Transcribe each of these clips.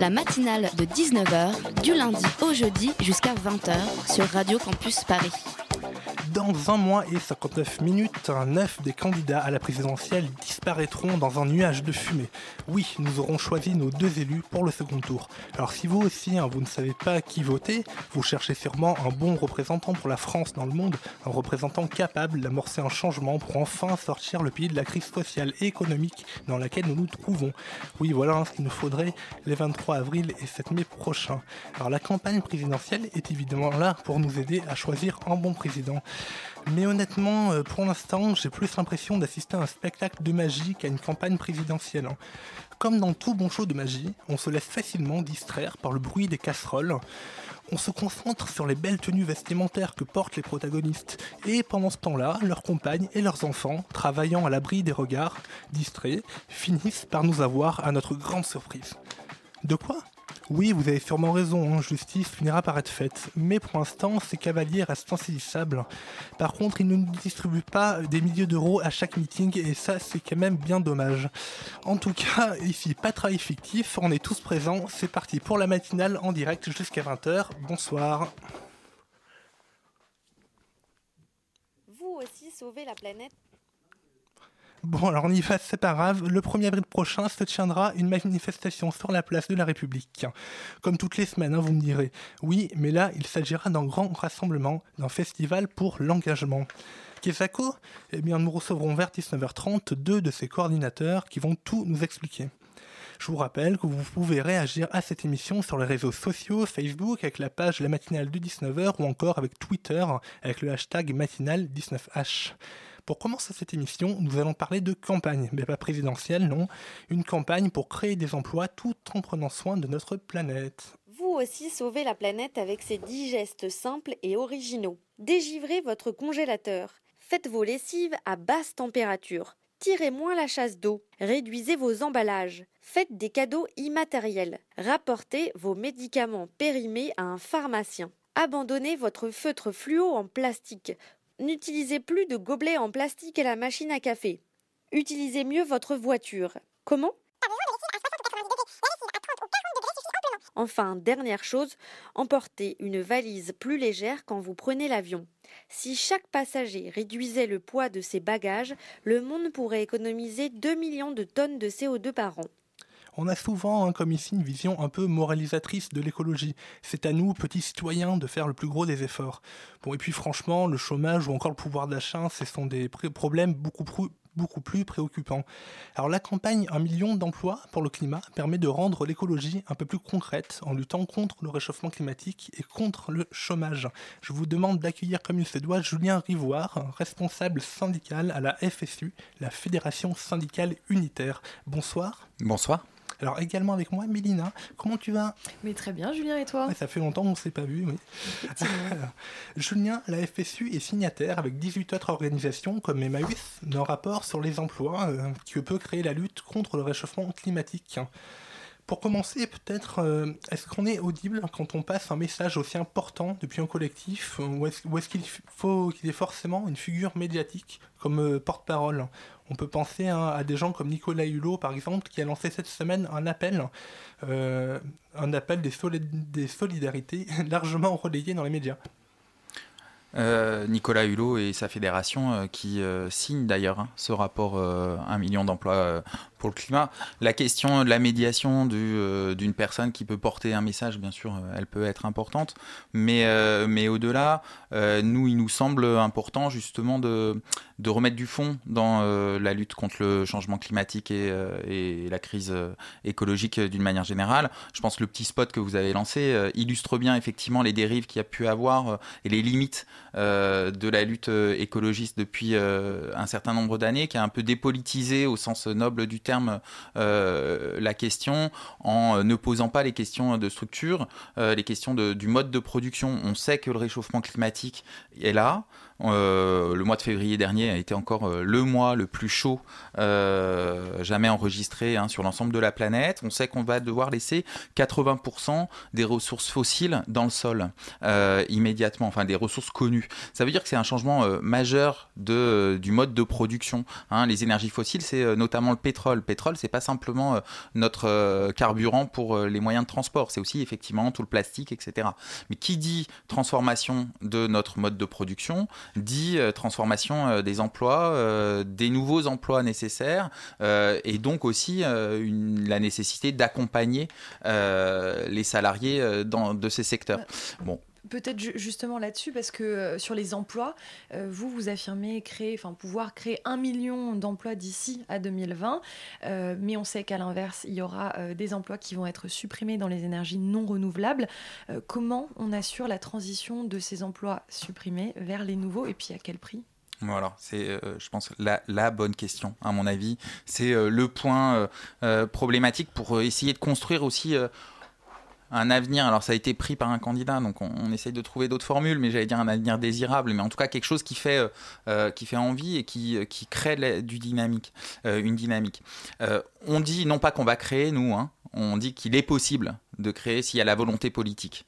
La matinale de 19h, du lundi au jeudi jusqu'à 20h sur Radio Campus Paris. Dans un mois et 59 minutes, neuf des candidats à la présidentielle disparaîtront dans un nuage de fumée. Oui, nous aurons choisi nos deux élus pour le second tour. Alors si vous aussi, hein, vous ne savez pas qui voter, vous cherchez sûrement un bon représentant pour la France dans le monde, un représentant capable d'amorcer un changement pour enfin sortir le pays de la crise sociale et économique dans laquelle nous nous trouvons. Oui, voilà hein, ce qu'il nous faudrait les 23 avril et 7 mai prochains. Alors la campagne présidentielle est évidemment là pour nous aider à choisir un bon président. Mais honnêtement, euh, pour l'instant, j'ai plus l'impression d'assister à un spectacle de magie qu'à une campagne présidentielle. hein. Comme dans tout bon show de magie, on se laisse facilement distraire par le bruit des casseroles. On se concentre sur les belles tenues vestimentaires que portent les protagonistes. Et pendant ce temps-là, leurs compagnes et leurs enfants, travaillant à l'abri des regards, distraits, finissent par nous avoir à notre grande surprise. De quoi oui, vous avez sûrement raison, hein, justice finira par être faite. Mais pour l'instant, ces cavaliers restent insaisissables. Par contre, ils ne distribuent pas des milliers d'euros à chaque meeting, et ça, c'est quand même bien dommage. En tout cas, ici, pas de travail fictif, on est tous présents. C'est parti pour la matinale en direct jusqu'à 20h. Bonsoir. Vous aussi sauvez la planète. Bon, alors on y va, c'est pas grave. Le 1er avril prochain se tiendra une manifestation sur la place de la République. Comme toutes les semaines, hein, vous me direz. Oui, mais là, il s'agira d'un grand rassemblement, d'un festival pour l'engagement. Kesako Eh bien, nous recevrons vers 19h30 deux de ses coordinateurs qui vont tout nous expliquer. Je vous rappelle que vous pouvez réagir à cette émission sur les réseaux sociaux, Facebook avec la page La Matinale de 19h ou encore avec Twitter avec le hashtag Matinale19h. Pour commencer cette émission, nous allons parler de campagne, mais pas présidentielle, non. Une campagne pour créer des emplois tout en prenant soin de notre planète. Vous aussi sauvez la planète avec ces 10 gestes simples et originaux. Dégivrez votre congélateur. Faites vos lessives à basse température. Tirez moins la chasse d'eau. Réduisez vos emballages. Faites des cadeaux immatériels. Rapportez vos médicaments périmés à un pharmacien. Abandonnez votre feutre fluo en plastique. N'utilisez plus de gobelets en plastique à la machine à café. Utilisez mieux votre voiture. Comment? Enfin, dernière chose, emportez une valise plus légère quand vous prenez l'avion. Si chaque passager réduisait le poids de ses bagages, le monde pourrait économiser 2 millions de tonnes de CO2 par an. On a souvent, hein, comme ici, une vision un peu moralisatrice de l'écologie. C'est à nous, petits citoyens, de faire le plus gros des efforts. Bon, et puis franchement, le chômage ou encore le pouvoir d'achat, ce sont des problèmes beaucoup plus beaucoup plus préoccupants. Alors la campagne Un million d'emplois pour le climat permet de rendre l'écologie un peu plus concrète en luttant contre le réchauffement climatique et contre le chômage. Je vous demande d'accueillir comme il se doit Julien Rivoire, responsable syndical à la FSU, la Fédération syndicale unitaire. Bonsoir. Bonsoir. Alors également avec moi, Mélina. Comment tu vas? Mais très bien, Julien, et toi? Ouais, Ça fait longtemps qu'on ne s'est pas vu, oui. Julien, la FSU est signataire avec 18 autres organisations comme Emmaüs d'un rapport sur les emplois euh, qui peut créer la lutte contre le réchauffement climatique. Pour commencer, peut-être, euh, est-ce qu'on est audible quand on passe un message aussi important depuis un collectif euh, Ou est-ce qu'il faut qu'il y ait forcément une figure médiatique comme euh, porte-parole? On peut penser hein, à des gens comme Nicolas Hulot, par exemple, qui a lancé cette semaine un appel, un appel des, solid- des solidarités largement relayé dans les médias. Nicolas Hulot et sa fédération qui signent d'ailleurs hein, ce rapport euh, 1 million d'emplois pour le climat. La question de la médiation euh, d'une personne qui peut porter un message, bien sûr, euh, elle peut être importante, mais, euh, mais au-delà, nous, il nous semble important justement de, de remettre du fond dans la lutte contre le changement climatique et, et la crise écologique d'une manière générale. Je pense que le petit spot que vous avez lancé illustre bien effectivement les dérives qu'il y a pu avoir et les limites de la lutte écologiste depuis un certain nombre d'années, qui est un peu dépolitisée au sens noble du terme terme la question en ne posant pas les questions de structure, les questions du mode de production. On sait que le réchauffement climatique est là. Euh, le mois de février dernier a été encore euh, le mois le plus chaud euh, jamais enregistré hein, sur l'ensemble de la planète. On sait qu'on va devoir laisser 80% des ressources fossiles dans le sol immédiatement, enfin des ressources connues. Ça veut dire que c'est un changement majeur de, du mode de production. Hein. Les énergies fossiles, c'est notamment le pétrole. Le pétrole, c'est pas simplement notre carburant pour les moyens de transport, c'est aussi effectivement tout le plastique, etc. Mais qui dit transformation de notre mode de production dit euh, transformation euh, des emplois, euh, des nouveaux emplois nécessaires, et donc aussi la nécessité d'accompagner les salariés dans, de ces secteurs. Bon, peut-être justement là-dessus, parce que sur les emplois, vous, vous affirmez créer, enfin, pouvoir créer un million d'emplois d'ici à 2020, mais on sait qu'à l'inverse, il y aura des emplois qui vont être supprimés dans les énergies non renouvelables. comment on assure la transition de ces emplois supprimés vers les nouveaux, et puis à quel prix? Voilà, c'est, je pense, la, bonne question, à mon avis. C'est le point problématique pour essayer de construire aussi un avenir, alors ça a été pris par un candidat, donc on, essaye de trouver d'autres formules, mais j'allais dire un avenir désirable, mais en tout cas quelque chose qui fait, euh, euh, envie et qui, euh, qui crée du dynamique, une dynamique. on dit non pas qu'on va créer, nous, hein, on dit qu'il est possible de créer s'il y a la volonté politique,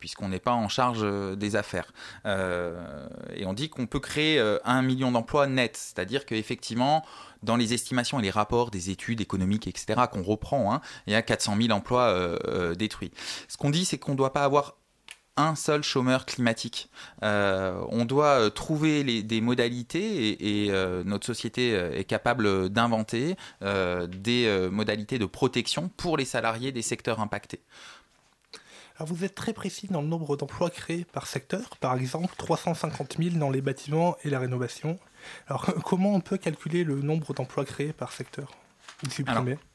puisqu'on n'est pas en charge des affaires. et on dit qu'on peut créer un million d'emplois nets, c'est-à-dire qu'effectivement, dans les estimations et les rapports des études économiques, etc., qu'on reprend, hein, il y a 400 000 emplois euh, euh, détruits. Ce qu'on dit, c'est qu'on ne doit pas avoir un seul chômeur climatique. Euh, on doit trouver des modalités et, notre société est capable d'inventer des modalités de protection pour les salariés des secteurs impactés. Alors vous êtes très précis dans le nombre d'emplois créés par secteur, par exemple 350 000 dans les bâtiments et la rénovation, alors, comment on peut calculer le nombre d'emplois créés par secteur?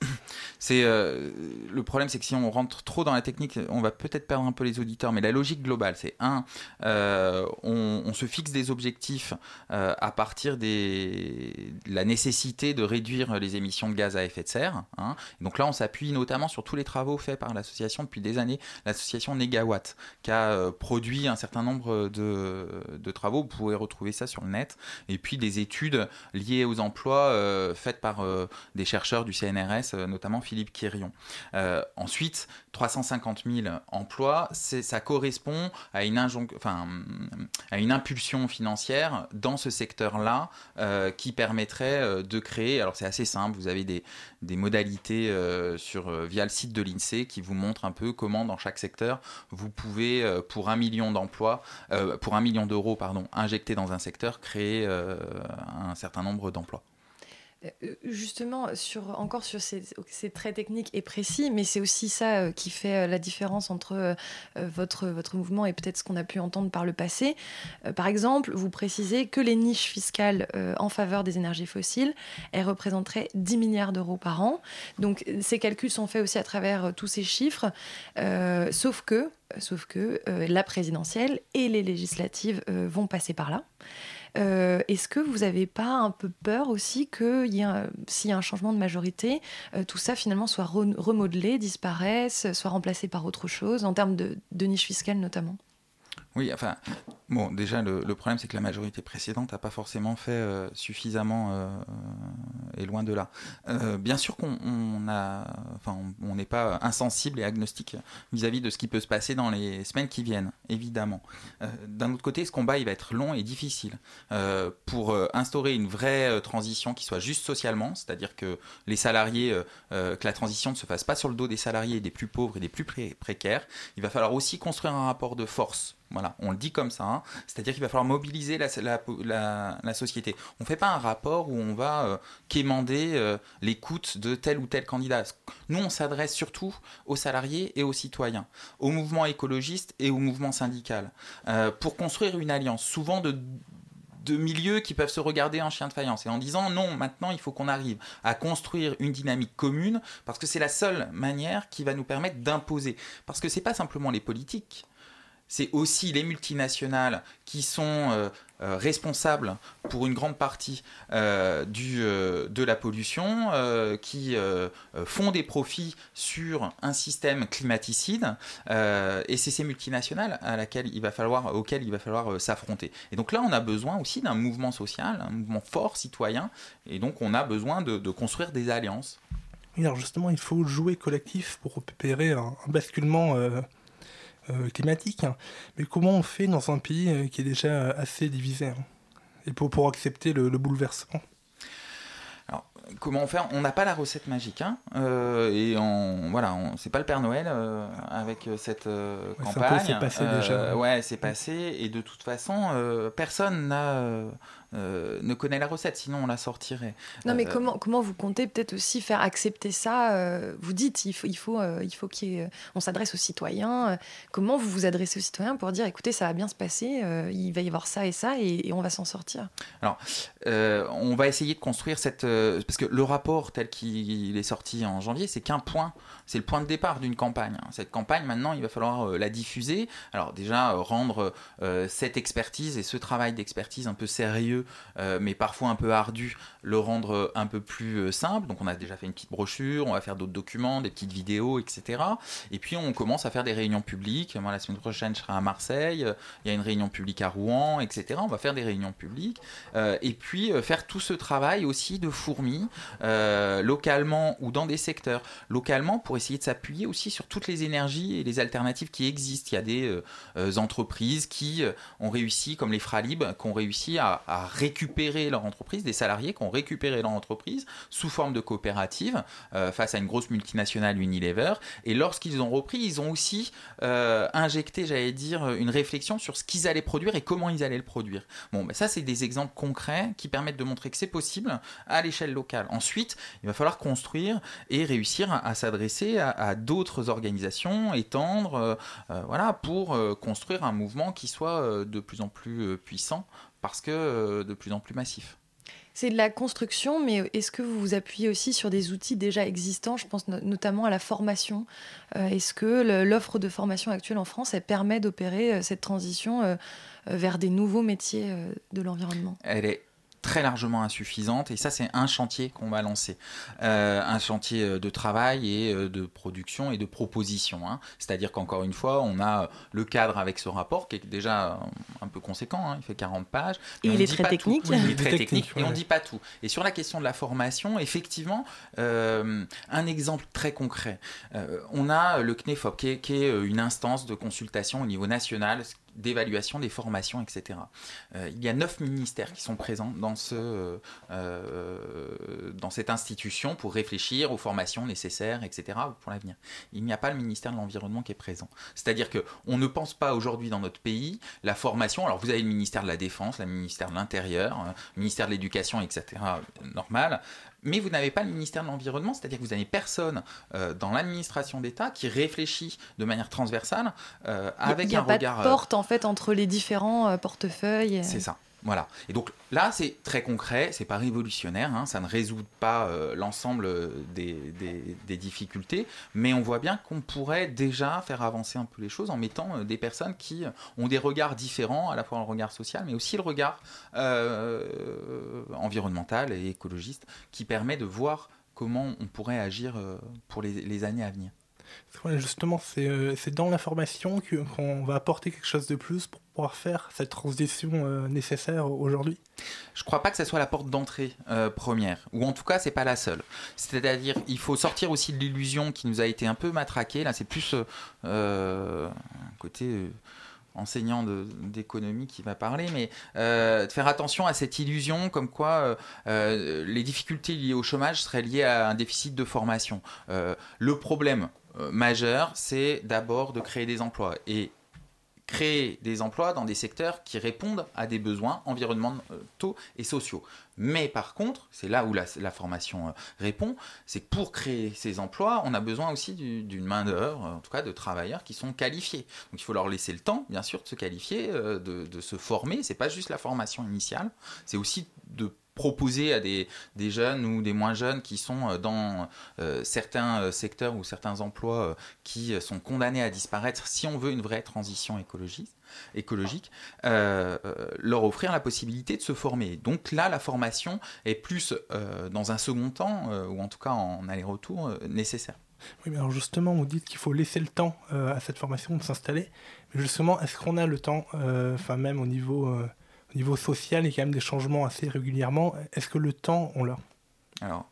c'est euh, le problème, c'est que si on rentre trop dans la technique, on va peut-être perdre un peu les auditeurs. Mais la logique globale, c'est un, euh, on, se fixe des objectifs euh, à partir des, de la nécessité de réduire les émissions de gaz à effet de serre. Hein. Donc là, on s'appuie notamment sur tous les travaux faits par l'association depuis des années, l'association Negawatt, qui a produit un certain nombre de, de, travaux. Vous pouvez retrouver ça sur le net. Et puis des études liées aux emplois faites par des chercheurs du CNRS, euh, notamment Philippe Quirion. Euh, ensuite, 350 000 emplois, ça correspond à une, enfin, à une impulsion financière dans ce secteur-là euh, qui permettrait de créer, alors c'est assez simple, vous avez des, modalités sur, via le site de l'INSEE qui vous montrent un peu comment dans chaque secteur vous pouvez, pour un million d'emplois, pour un million d'euros, pardon, injecter dans un secteur, créer un certain nombre d'emplois. Euh, justement, encore sur ces, c'est très technique et précis, mais c'est aussi ça euh, qui fait euh, la différence entre votre, votre mouvement et peut-être ce qu'on a pu entendre par le passé. Par exemple, vous précisez que les niches fiscales en faveur des énergies fossiles, elles représenteraient 10 milliards d'euros par an. Donc ces calculs sont faits aussi à travers tous ces chiffres, sauf que, sauf que la présidentielle et les législatives vont passer par là. Euh, est-ce que vous n'avez pas un peu peur aussi que s'il y a un changement de majorité, euh, tout ça finalement soit remodelé, disparaisse, soit remplacé par autre chose, en termes de, de niche fiscale notamment? Oui, enfin, bon, déjà, le, problème, c'est que la majorité précédente n'a pas forcément fait euh, suffisamment, euh, et loin de là. Euh, bien sûr qu'on enfin, n'est pas insensible et agnostique vis-à-vis de ce qui peut se passer dans les semaines qui viennent, évidemment. D'un autre côté, ce combat, il va être long et difficile. pour instaurer une vraie transition qui soit juste socialement, c'est-à-dire que les salariés, que la transition ne se fasse pas sur le dos des salariés des plus pauvres et des plus précaires, il va falloir aussi construire un rapport de force voilà, on le dit comme ça. Hein. C'est-à-dire qu'il va falloir mobiliser la, société. On ne fait pas un rapport où on va euh, quémander euh, l'écoute de tel ou tel candidat. Nous, on s'adresse surtout aux salariés et aux citoyens, au mouvement écologiste et au mouvement syndical, euh, pour construire une alliance, souvent de, milieux qui peuvent se regarder en chien de faïence et en disant non, maintenant il faut qu'on arrive à construire une dynamique commune parce que c'est la seule manière qui va nous permettre d'imposer. Parce que c'est pas simplement les politiques c'est aussi les multinationales qui sont euh, euh, responsables pour une grande partie euh, du, de la pollution, qui font des profits sur un système climaticide, et c'est ces multinationales à laquelle il va falloir, auxquelles il va falloir s'affronter. Et donc là, on a besoin aussi d'un mouvement social, un mouvement fort citoyen, et donc on a besoin de, construire des alliances. alors justement, il faut jouer collectif pour opérer un, basculement climatique. Hein. Mais comment on fait dans un pays euh, qui est déjà assez divisé hein, et pour, accepter le, bouleversement? Comment on fait On n'a pas la recette magique, hein, euh, et on, voilà, c'est pas le Père Noël avec cette campagne. C'est passé déjà. Ouais, c'est passé, et de toute façon, personne n'a euh, ne connaît la recette, sinon on la sortirait. Non, mais euh, comment, comment vous comptez peut-être aussi faire accepter ça euh, Vous dites, il faut, il faut, il faut qu'on s'adresse aux citoyens. comment vous vous adressez aux citoyens pour dire, écoutez, ça va bien se passer, il va y avoir ça et ça, et, on va s'en sortir? Alors, on va essayer de construire cette... parce que le rapport tel qu'il est sorti en janvier, c'est qu'un point, c'est le point de départ d'une campagne. Cette campagne, maintenant, il va falloir la diffuser. Alors déjà, rendre cette expertise et ce travail d'expertise un peu sérieux euh, mais parfois un peu ardu, le rendre un peu plus euh, simple. Donc on a déjà fait une petite brochure, on va faire d'autres documents, des petites vidéos, etc. Et puis on commence à faire des réunions publiques. Moi la semaine prochaine je serai à Marseille, il y a une réunion publique à Rouen, etc. On va faire des réunions publiques. Euh, et puis faire tout ce travail aussi de fourmis, localement ou dans des secteurs. Localement pour essayer de s'appuyer aussi sur toutes les énergies et les alternatives qui existent. Il y a des entreprises qui ont réussi, comme les Fralib, qui ont réussi à, récupérer leur entreprise, des salariés qui ont récupéré leur entreprise sous forme de coopérative euh, face à une grosse multinationale Unilever. Et lorsqu'ils ont repris, ils ont aussi euh, injecté, j'allais dire, une réflexion sur ce qu'ils allaient produire et comment ils allaient le produire. Bon, ben ça, c'est des exemples concrets qui permettent de montrer que c'est possible à l'échelle locale. Ensuite, il va falloir construire et réussir à, s'adresser à, d'autres organisations, étendre, euh, voilà, pour construire un mouvement qui soit de plus en plus puissant parce que euh, de plus en plus massif. C'est de la construction, mais est-ce que vous vous appuyez aussi sur des outils déjà existants? Je pense notamment à la formation. Euh, est-ce que l'offre de formation actuelle en France, elle permet d'opérer euh, cette transition vers des nouveaux métiers de l'environnement? Elle est très largement insuffisante et ça c'est un chantier qu'on va lancer. Euh, un chantier euh, de travail et euh, de production et de proposition hein. c'est à dire qu'encore une fois on a le cadre avec ce rapport qui est déjà un peu conséquent hein. il fait 40 pages. Et il est très technique. Il est très technique et on dit pas tout. Et sur la question de la formation effectivement un exemple très concret. On a le CNEFOP qui est, qui est une instance de consultation au niveau national d'évaluation des formations, etc. Euh, il y a neuf ministères qui sont présents dans, ce, euh, euh, dans cette institution pour réfléchir aux formations nécessaires, etc. pour l'avenir. Il n'y a pas le ministère de l'Environnement qui est présent. C'est-à-dire qu'on ne pense pas aujourd'hui dans notre pays la formation. Alors vous avez le ministère de la Défense, le ministère de l'Intérieur, le ministère de l'Éducation, etc. Normal mais vous n'avez pas le ministère de l'Environnement, c'est-à-dire que vous n'avez personne euh, dans l'administration d'État qui réfléchit de manière transversale euh, avec un regard. Pas de porte en fait entre les différents euh, portefeuilles. C'est ça. Voilà. Et donc là, c'est très concret, c'est pas révolutionnaire, hein, ça ne résout pas euh, l'ensemble des, difficultés, mais on voit bien qu'on pourrait déjà faire avancer un peu les choses en mettant euh, des personnes qui ont des regards différents, à la fois le regard social, mais aussi le regard euh, environnemental et écologiste, qui permet de voir comment on pourrait agir pour les années à venir. Justement, euh, c'est dans l'information qu'on va apporter quelque chose de plus pour pouvoir faire cette transition euh, nécessaire aujourd'hui Je ne crois pas que ce soit la porte d'entrée euh, première, ou en tout cas, c'est pas la seule. C'est-à-dire, il faut sortir aussi de l'illusion qui nous a été un peu matraquée. Là, c'est plus un côté enseignant d'économie qui va parler, mais de faire attention à cette illusion comme quoi les difficultés liées au chômage seraient liées à un déficit de formation. le problème, euh, majeur, c'est d'abord de créer des emplois. Et créer des emplois dans des secteurs qui répondent à des besoins environnementaux et sociaux. Mais par contre, c'est là où la, formation euh, répond, c'est que pour créer ces emplois, on a besoin aussi d'une main-d'œuvre, en tout cas de travailleurs qui sont qualifiés. Donc il faut leur laisser le temps, bien sûr, de se qualifier, euh, de, de se former. C'est pas juste la formation initiale, c'est aussi de proposer à des, jeunes ou des moins jeunes qui sont dans certains secteurs ou certains emplois qui sont condamnés à disparaître si on veut une vraie transition écologique euh, euh, leur offrir la possibilité de se former. Donc là, la formation est plus euh, dans un second temps, ou en tout cas en aller-retour, nécessaire. Oui, mais alors justement, vous dites qu'il faut laisser le temps à cette formation de s'installer. Mais justement, est-ce qu'on a le temps, enfin même au niveau, au niveau social, il y a quand même des changements assez régulièrement. Est-ce que le temps, on l'a alors,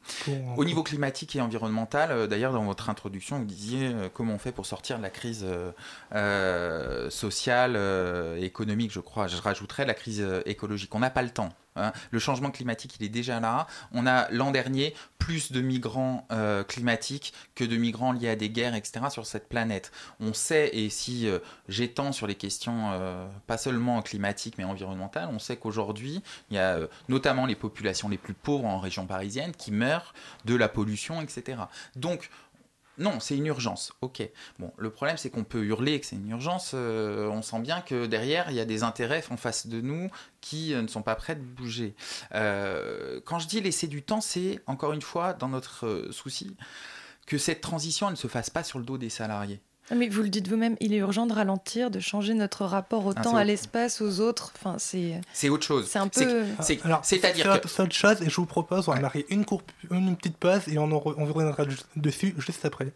au niveau climatique et environnemental, euh, d'ailleurs dans votre introduction, vous disiez euh, comment on fait pour sortir de la crise euh, sociale, économique, je crois. Je rajouterais la crise écologique. On n'a pas le temps. Hein. Le changement climatique, il est déjà là. On a l'an dernier plus de migrants euh, climatiques que de migrants liés à des guerres, etc. sur cette planète. On sait, et si euh, j'étends sur les questions euh, pas seulement climatiques mais environnementales, on sait qu'aujourd'hui, il y a notamment les populations les plus pauvres en région parisienne qui meurent de la pollution, etc. Donc, non, c'est une urgence. Ok. Bon, le problème, c'est qu'on peut hurler que c'est une urgence. Euh, on sent bien que derrière, il y a des intérêts en face de nous qui euh, ne sont pas prêts de bouger. Euh, quand je dis laisser du temps, c'est encore une fois dans notre souci que cette transition ne se fasse pas sur le dos des salariés. Ah, mais vous le dites vous-même, il est urgent de ralentir, de changer notre rapport au ah, temps, à l'espace, aux autres. Enfin, c'est. C'est autre chose. C'est un peu. C'est-à-dire que. Autre chose, et je vous propose, on va marquer une, une petite pause et on, on reviendra dessus juste après.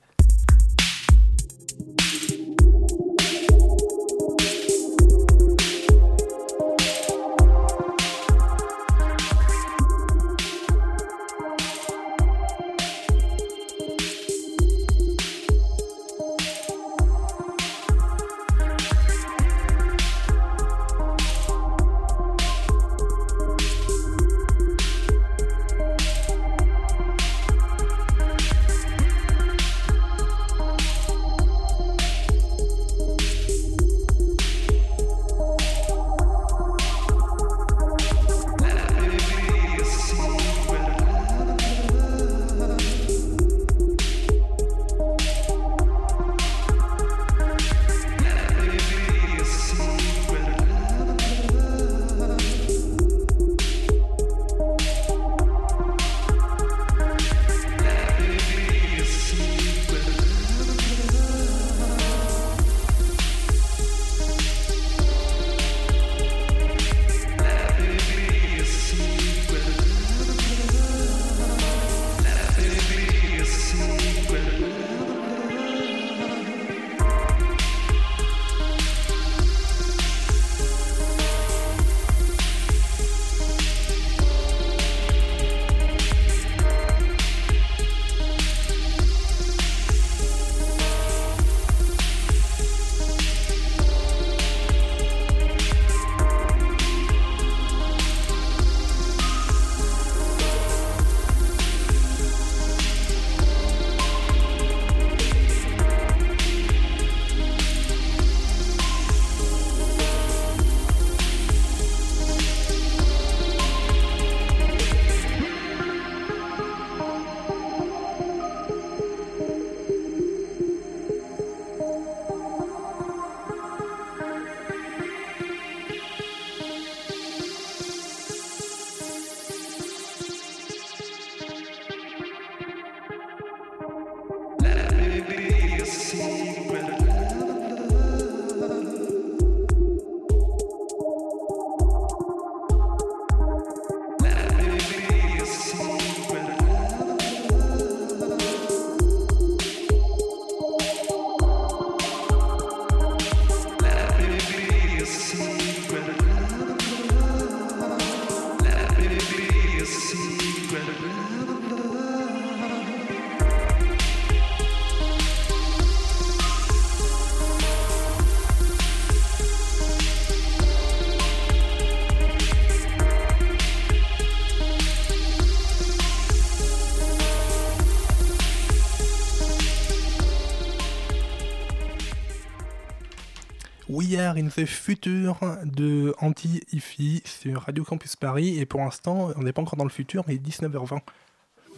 In the Future de Anti-IFI sur Radio Campus Paris. Et pour l'instant, on n'est pas encore dans le futur, mais 19h20.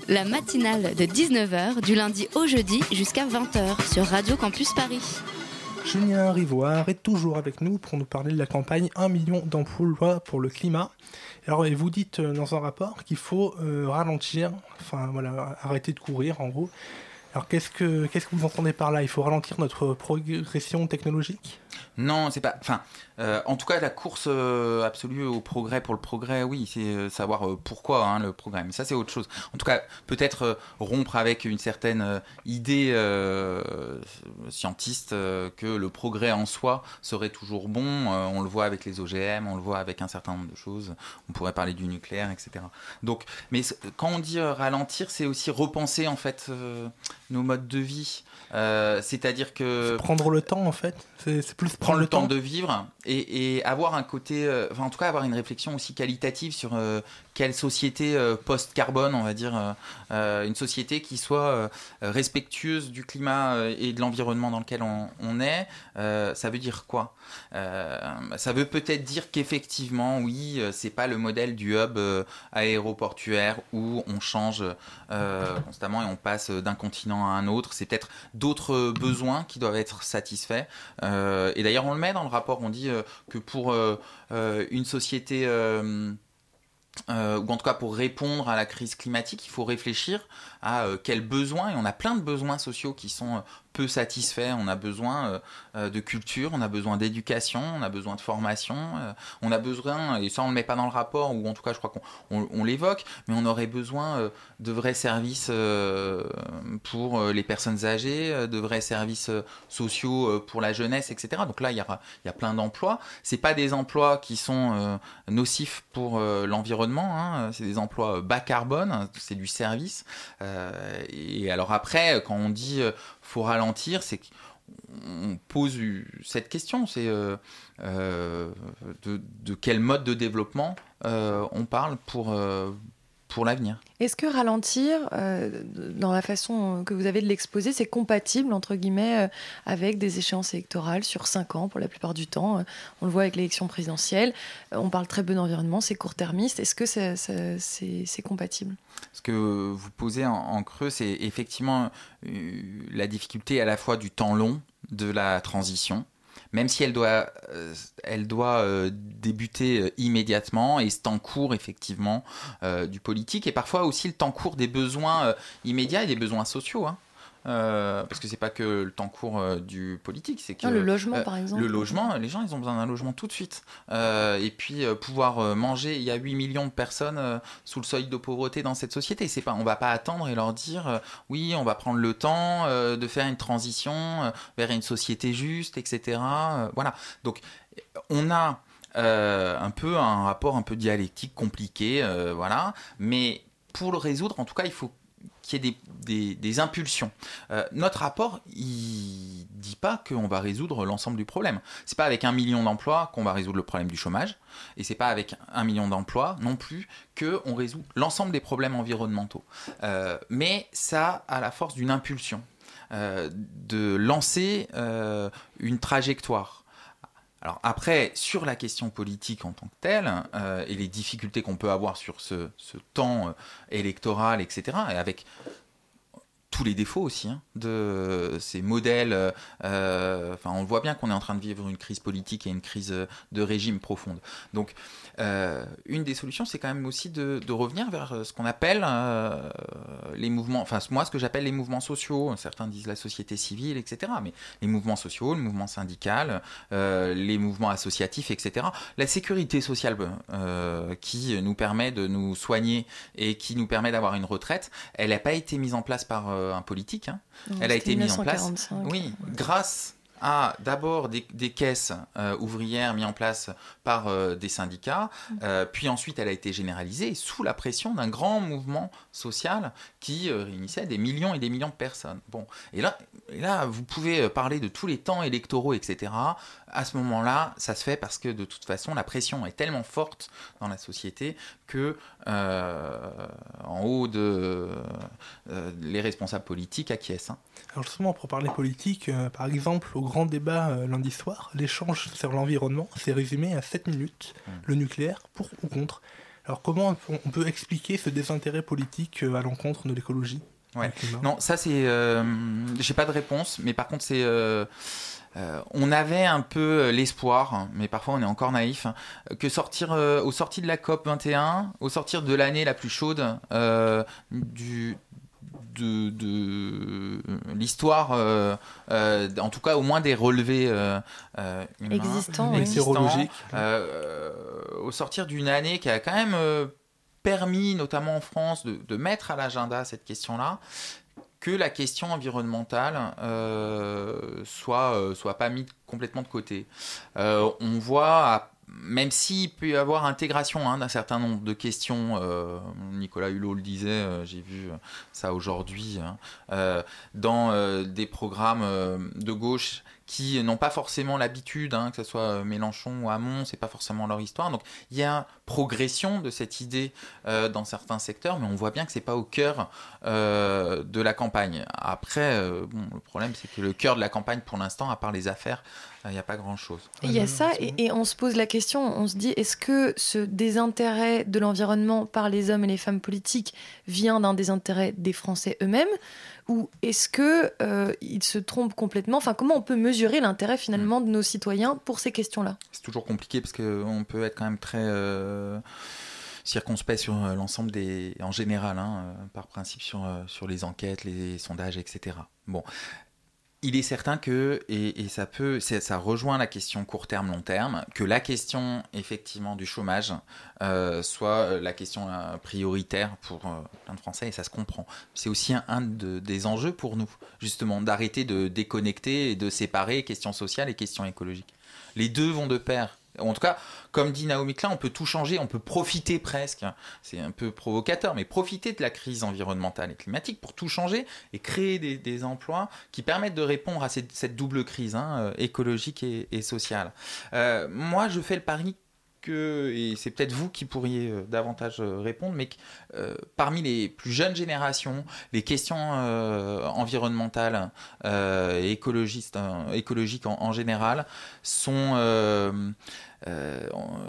La matinale de 19h du lundi au jeudi jusqu'à 20h sur Radio Campus Paris. Julien Rivoire est toujours avec nous pour nous parler de la campagne 1 million d'emplois pour le climat. Alors, vous dites euh, dans un rapport qu'il faut euh, ralentir, enfin voilà, arrêter de courir en gros. Alors, qu'est-ce que, qu'est-ce que vous entendez par là? Il faut ralentir notre progression technologique? Non, c'est pas. Enfin, euh, en tout cas, la course euh, absolue au progrès pour le progrès, oui, c'est euh, savoir pourquoi hein, le progrès. Mais ça, c'est autre chose. En tout cas, peut-être rompre avec une certaine idée scientiste que le progrès en soi serait toujours bon. on le voit avec les OGM, on le voit avec un certain nombre de choses. On pourrait parler du nucléaire, etc. Donc, mais quand on dit ralentir, c'est aussi repenser en fait nos modes de vie. C'est-à-dire que prendre le temps en fait. C'est plus prendre, le, temps de vivre et, avoir un côté, euh, enfin en tout cas avoir une réflexion aussi qualitative sur euh, quelle société euh, post-carbone, on va dire, une société qui soit respectueuse du climat et de l'environnement dans lequel on, est, ça veut dire quoi? Ça veut peut-être dire qu'effectivement, oui, c'est pas le modèle du hub aéroportuaire où on change constamment et on passe d'un continent à un autre. C'est peut-être d'autres besoins qui doivent être satisfaits. et d'ailleurs, on le met dans le rapport, on dit euh, que pour euh, euh, une société, ou en tout cas pour répondre à la crise climatique, il faut réfléchir à quels besoins, et on a plein de besoins sociaux qui sont peu satisfait. On a besoin euh, euh, de culture, on a besoin d'éducation, on a besoin de formation, euh, on a besoin, et ça on le met pas dans le rapport, ou en tout cas je crois qu'on l'évoque, mais on aurait besoin de vrais services pour les personnes âgées, de vrais services sociaux pour la jeunesse, etc. Donc là il y a, y a plein d'emplois. C'est pas des emplois qui sont nocifs pour l'environnement, hein. c'est des emplois bas carbone, c'est du service. Et alors après, quand on dit faut ralentir, c'est qu'on pose cette question, c'est euh, euh, de, quel mode de développement euh, on parle pour, pour l'avenir. Est-ce que ralentir, euh, dans la façon que vous avez de l'exposer, c'est compatible, entre guillemets, euh, avec des échéances électorales sur 5 ans pour la plupart du temps euh, On le voit avec l'élection présidentielle. on parle très peu d'environnement, c'est court-termiste. Est-ce que c'est compatible? Ce que vous posez en creux, c'est effectivement la difficulté à la fois du temps long de la transition même si elle doit, euh, elle doit euh, débuter euh, immédiatement et c'est en cours effectivement du politique et parfois aussi le temps court des besoins immédiats et des besoins sociaux. Hein. Euh, parce que c'est pas que le temps court euh, du politique, c'est que le logement par exemple. Le logement, les gens ils ont besoin d'un logement tout de suite. Euh, et puis pouvoir manger, il y a 8 millions de personnes sous le seuil de pauvreté dans cette société. C'est pas, on va pas attendre et leur dire oui, on va prendre le temps de faire une transition vers une société juste, etc. voilà. Donc on a un peu un rapport un peu dialectique compliqué, voilà. Mais pour le résoudre, en tout cas, il faut qu'il y ait des, impulsions. Euh, notre rapport, il dit pas qu'on va résoudre l'ensemble du problème. C'est pas avec un million d'emplois qu'on va résoudre le problème du chômage, et c'est pas avec un million d'emplois non plus qu'on résout l'ensemble des problèmes environnementaux. Euh, mais ça a la force d'une impulsion, euh, de lancer une trajectoire. Alors après, sur la question politique en tant que telle, euh, et les difficultés qu'on peut avoir sur ce, temps euh, électoral, etc., et avec tous les défauts aussi hein, de ces modèles. Euh, enfin, on voit bien qu'on est en train de vivre une crise politique et une crise de régime profonde. Donc, une des solutions, c'est quand même aussi de, revenir vers euh, ce qu'on appelle euh, les mouvements, enfin moi ce que j'appelle les mouvements sociaux, certains disent la société civile, etc. Mais les mouvements sociaux, le mouvement syndical, les mouvements associatifs, etc. La sécurité sociale qui nous permet de nous soigner et qui nous permet d'avoir une retraite, elle n'a pas été mise en place par un politique. Hein. elle a été mise en place, oui, grâce à d'abord des, caisses euh, ouvrières mises en place par euh, des syndicats, mm. euh, puis ensuite elle a été généralisée sous la pression d'un grand mouvement social qui réunissait des millions et des millions de personnes. Bon, et là, et là, vous pouvez parler de tous les temps électoraux, etc à ce moment-là, ça se fait parce que de toute façon, la pression est tellement forte dans la société que en haut de les responsables politiques acquiescent. Hein. Alors justement, pour parler politique, par exemple, au grand débat lundi soir, l'échange sur l'environnement s'est résumé à 7 minutes, mmh. le nucléaire pour ou contre. Alors comment on peut expliquer ce désintérêt politique à l'encontre de l'écologie Ouais. Non, ça c'est, j'ai pas de réponse, mais par contre c'est on avait un peu l'espoir, mais parfois on est encore naïf, que sortir au sorti de la COP 21, au sortir de l'année la plus chaude du, de, l'histoire, euh, euh, en tout cas au moins des relevés euh, existants, au sortir d'une année qui a quand même permis, notamment en France, de, mettre à l'agenda cette question-là, que la question environnementale soit, soit pas mise complètement de côté. on voit à même s'il peut y avoir intégration hein, d'un certain nombre de questions, euh, Nicolas Hulot le disait, euh, j'ai vu ça aujourd'hui, hein, euh, dans des programmes de gauche qui n'ont pas forcément l'habitude, hein, que ce soit Mélenchon ou Hamon, c'est pas forcément leur histoire. Donc il y a progression de cette idée dans certains secteurs, mais on voit bien que c'est pas au cœur de la campagne. Après, le problème c'est que le cœur de la campagne pour l'instant, à part les affaires, il n'y a pas grand-chose. Il y a ça, et, on se pose la question, on se dit, est-ce que ce désintérêt de l'environnement par les hommes et les femmes politiques vient d'un désintérêt des Français eux-mêmes ou est-ce que euh, se trompent complètement? Enfin, comment on peut mesurer l'intérêt finalement de nos citoyens pour ces questions-là? C'est toujours compliqué parce qu'on peut être quand même très euh, circonspect sur euh, l'ensemble des, en général, hein, par principe sur sur les enquêtes, les sondages, etc. Bon, il est certain que, et, ça peut, ça rejoint la question court terme, long terme, que la question effectivement du chômage euh, soit la question euh, prioritaire pour euh, plein de Français, et ça se comprend. C'est aussi un, des enjeux pour nous, justement, d'arrêter de déconnecter et de séparer questions sociales et questions écologiques. Les deux vont de pair. En tout cas, comme dit Naomi Klein, on peut tout changer, on peut profiter presque, c'est un peu provocateur, mais profiter de la crise environnementale et climatique pour tout changer et créer des, emplois qui permettent de répondre à cette, double crise hein, euh, écologique et, sociale. Euh, moi, je fais le pari et c'est peut-être vous qui pourriez euh, davantage euh, répondre, mais euh, parmi les plus jeunes générations, les questions environnementales et écologistes, écologiques en, général sont,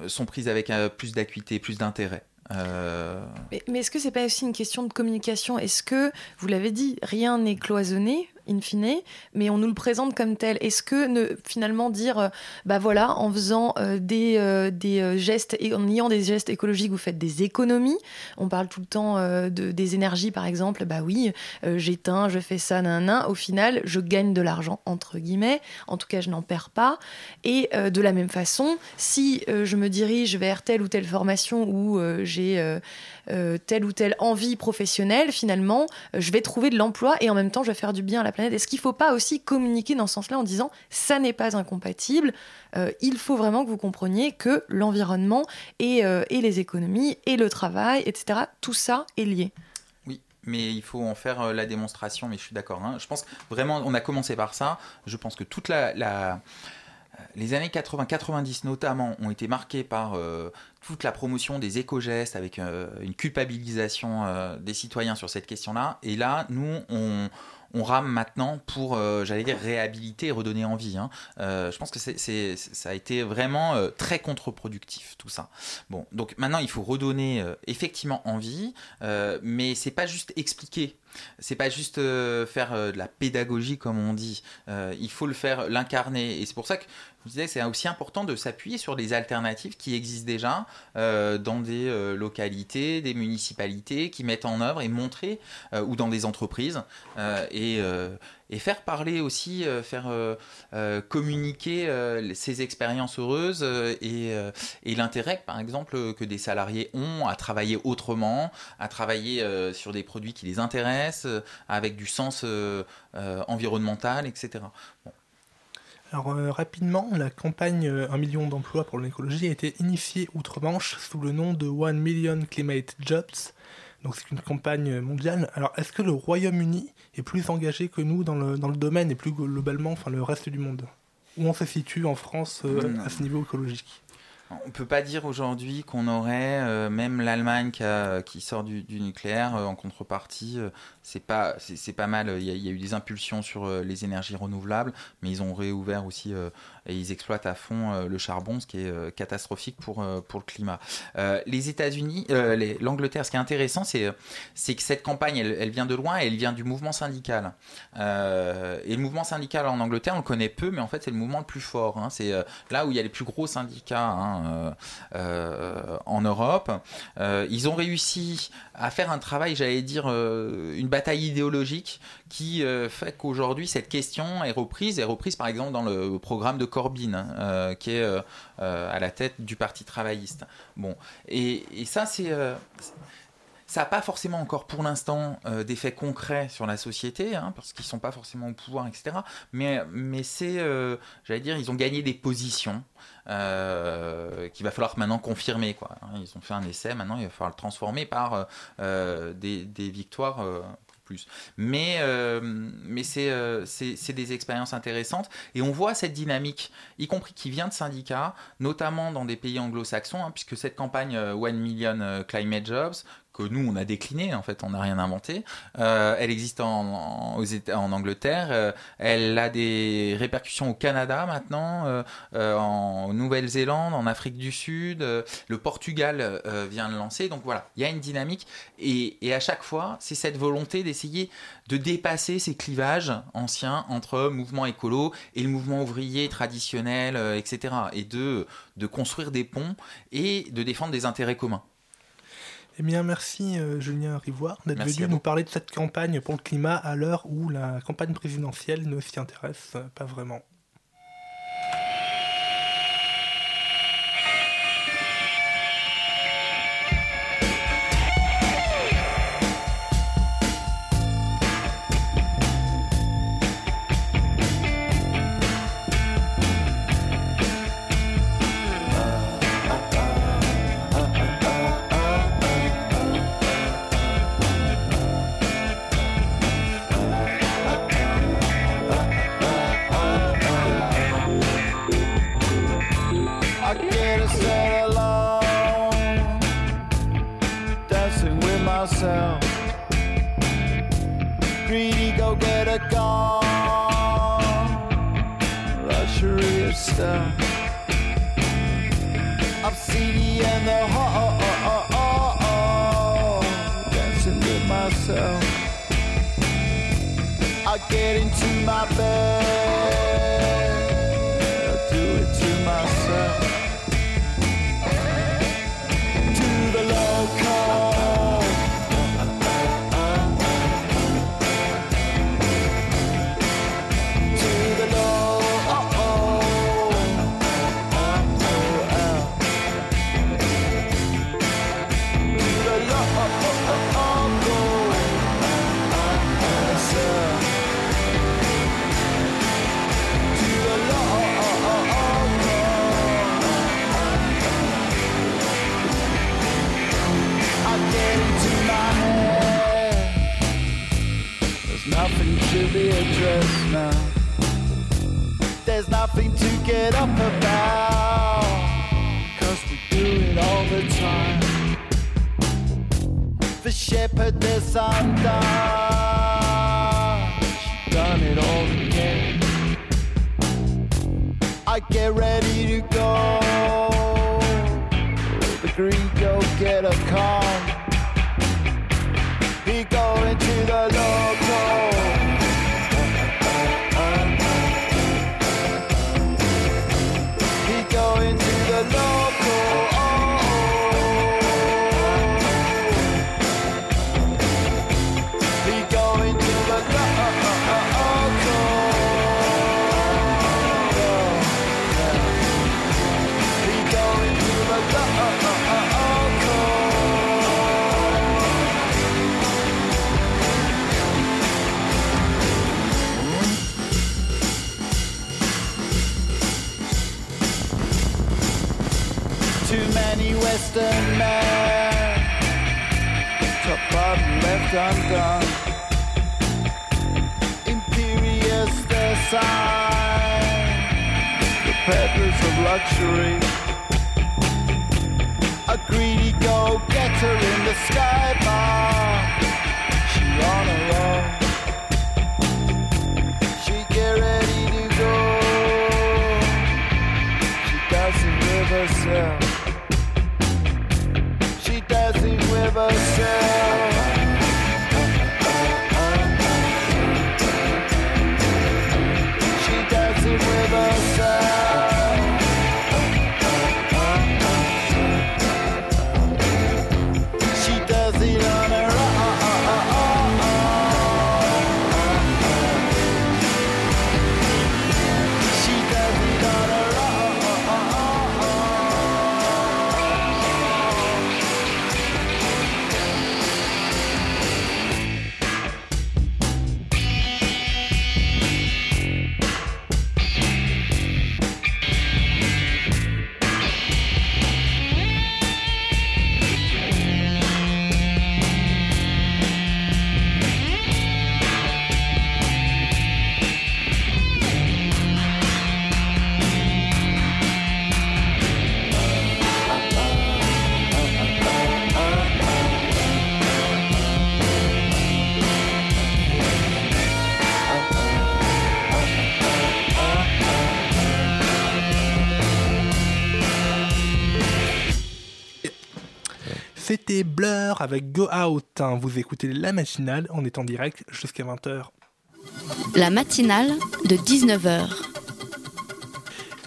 sont prises avec plus d'acuité, plus d'intérêt. Mais, mais est-ce que c'est pas aussi une question de communication? Est-ce que, vous l'avez dit, rien n'est cloisonné? In fine, mais on nous le présente comme tel. Est-ce que finalement dire, euh, bah voilà, en faisant euh, des, euh, gestes, et en ayant des gestes écologiques, vous faites des économies. On parle tout le temps de, des énergies, par exemple. Bah oui, j'éteins, je fais ça, nan, nan. Au final, je gagne de l'argent, entre guillemets. En tout cas, je n'en perds pas. Et de la même façon, si je me dirige vers telle ou telle formation où j'ai telle ou telle envie professionnelle, finalement, je vais trouver de l'emploi et en même temps, je vais faire du bien à la est-ce qu'il ne faut pas aussi communiquer dans ce sens-là en disant ça n'est pas incompatible euh, Il faut vraiment que vous compreniez que l'environnement et, euh, les économies et le travail, etc., tout ça est lié Oui, mais il faut en faire euh, la démonstration, mais je suis d'accord. Hein. Je pense vraiment, on a commencé par ça. Je pense que toute la, les années 80-90 notamment ont été marquées par toute la promotion des éco-gestes avec une culpabilisation des citoyens sur cette question-là. Et là, nous, on, rame maintenant pour, euh, j'allais dire, réhabiliter et redonner envie. Hein. Euh, je pense que ça a été vraiment euh, très contre-productif tout ça. Bon, donc maintenant il faut redonner effectivement envie, mais c'est pas juste expliquer c'est pas juste faire de la pédagogie comme on dit. il faut le faire, l'incarner. Et c'est pour ça que je disais c'est aussi important de s'appuyer sur des alternatives qui existent déjà dans des localités, des municipalités qui mettent en œuvre et montrer, ou dans des entreprises. et euh, et, faire parler aussi, euh, faire euh, communiquer ces expériences heureuses et, l'intérêt, par exemple, que des salariés ont à travailler autrement, à travailler sur des produits qui les intéressent, avec du sens environnemental, etc. Alors rapidement, la campagne 1 million d'emplois pour l'écologie a été initiée outre-Manche sous le nom de 1 Million Climate Jobs. Donc c'est une campagne mondiale. Alors est-ce que le Royaume-Uni est plus engagé que nous dans le, dans le domaine et plus globalement enfin, le reste du monde? Où on se situe en France euh, à ce niveau écologique? On peut pas dire aujourd'hui qu'on aurait, euh, même l'Allemagne qui, sort du, du nucléaire, euh, en contrepartie, euh, c'est pas, c'est pas mal. Il y, a, eu des impulsions sur euh, les énergies renouvelables, mais ils ont réouvert aussi euh, et ils exploitent à fond euh, le charbon, ce qui est catastrophique pour, pour le climat. Les États-Unis, l'Angleterre, ce qui est intéressant, c'est c'est que cette campagne, elle, elle vient de loin et elle vient du mouvement syndical. Et le mouvement syndical en Angleterre, on le connaît peu, mais en fait, c'est le mouvement le plus fort. hein. C'est là où il y a les plus gros syndicats hein, en Europe. Ils ont réussi à faire un travail, j'allais dire, une bataille idéologique qui euh, fait qu'aujourd'hui, cette question est reprise, est reprise par exemple dans le programme de Corbyn, euh, qui est euh, à la tête du Parti travailliste. Bon, et, ça, c'est. ça n'a pas forcément encore pour l'instant euh, d'effets concrets sur la société, hein, parce qu'ils ne sont pas forcément au pouvoir, etc. Mais, c'est, j'allais dire, ils ont gagné des positions euh, qu'il va falloir maintenant confirmer. Quoi. Ils ont fait un essai, maintenant il va falloir le transformer par des victoires. Mais, euh, euh, c'est des expériences intéressantes et on voit cette dynamique, y compris qui vient de syndicats, notamment dans des pays anglo-saxons, hein, puisque cette campagne euh, One Million Climate Jobs, que nous on a décliné en fait, on n'a rien inventé. Euh, elle existe en, en, Angleterre, euh, elle a des répercussions au Canada maintenant, euh, en Nouvelle-Zélande, en Afrique du Sud, le Portugal vient de lancer. Donc voilà, il y a une dynamique et, à chaque fois, c'est cette volonté d'essayer de dépasser ces clivages anciens entre mouvement écolo et le mouvement ouvrier traditionnel, etc. Et de construire des ponts et de défendre des intérêts communs. Eh bien, merci euh, Julien Rivoire d'être venu nous parler de cette campagne pour le climat à l'heure où la campagne présidentielle ne s'y intéresse pas vraiment. Myself. Greedy go get a gone, luxury of stuff. Seedy and the ho oh, oh, oh, dancing with myself. I get into my bed, get up about. Cause we do it all the time. The shepherd is undone. She's done it all again. I get ready to go. The green go get a calm. C'était Blur avec Go Out. hein. Vous écoutez la matinale, on est en direct jusqu'à 20h. La matinale de 19h.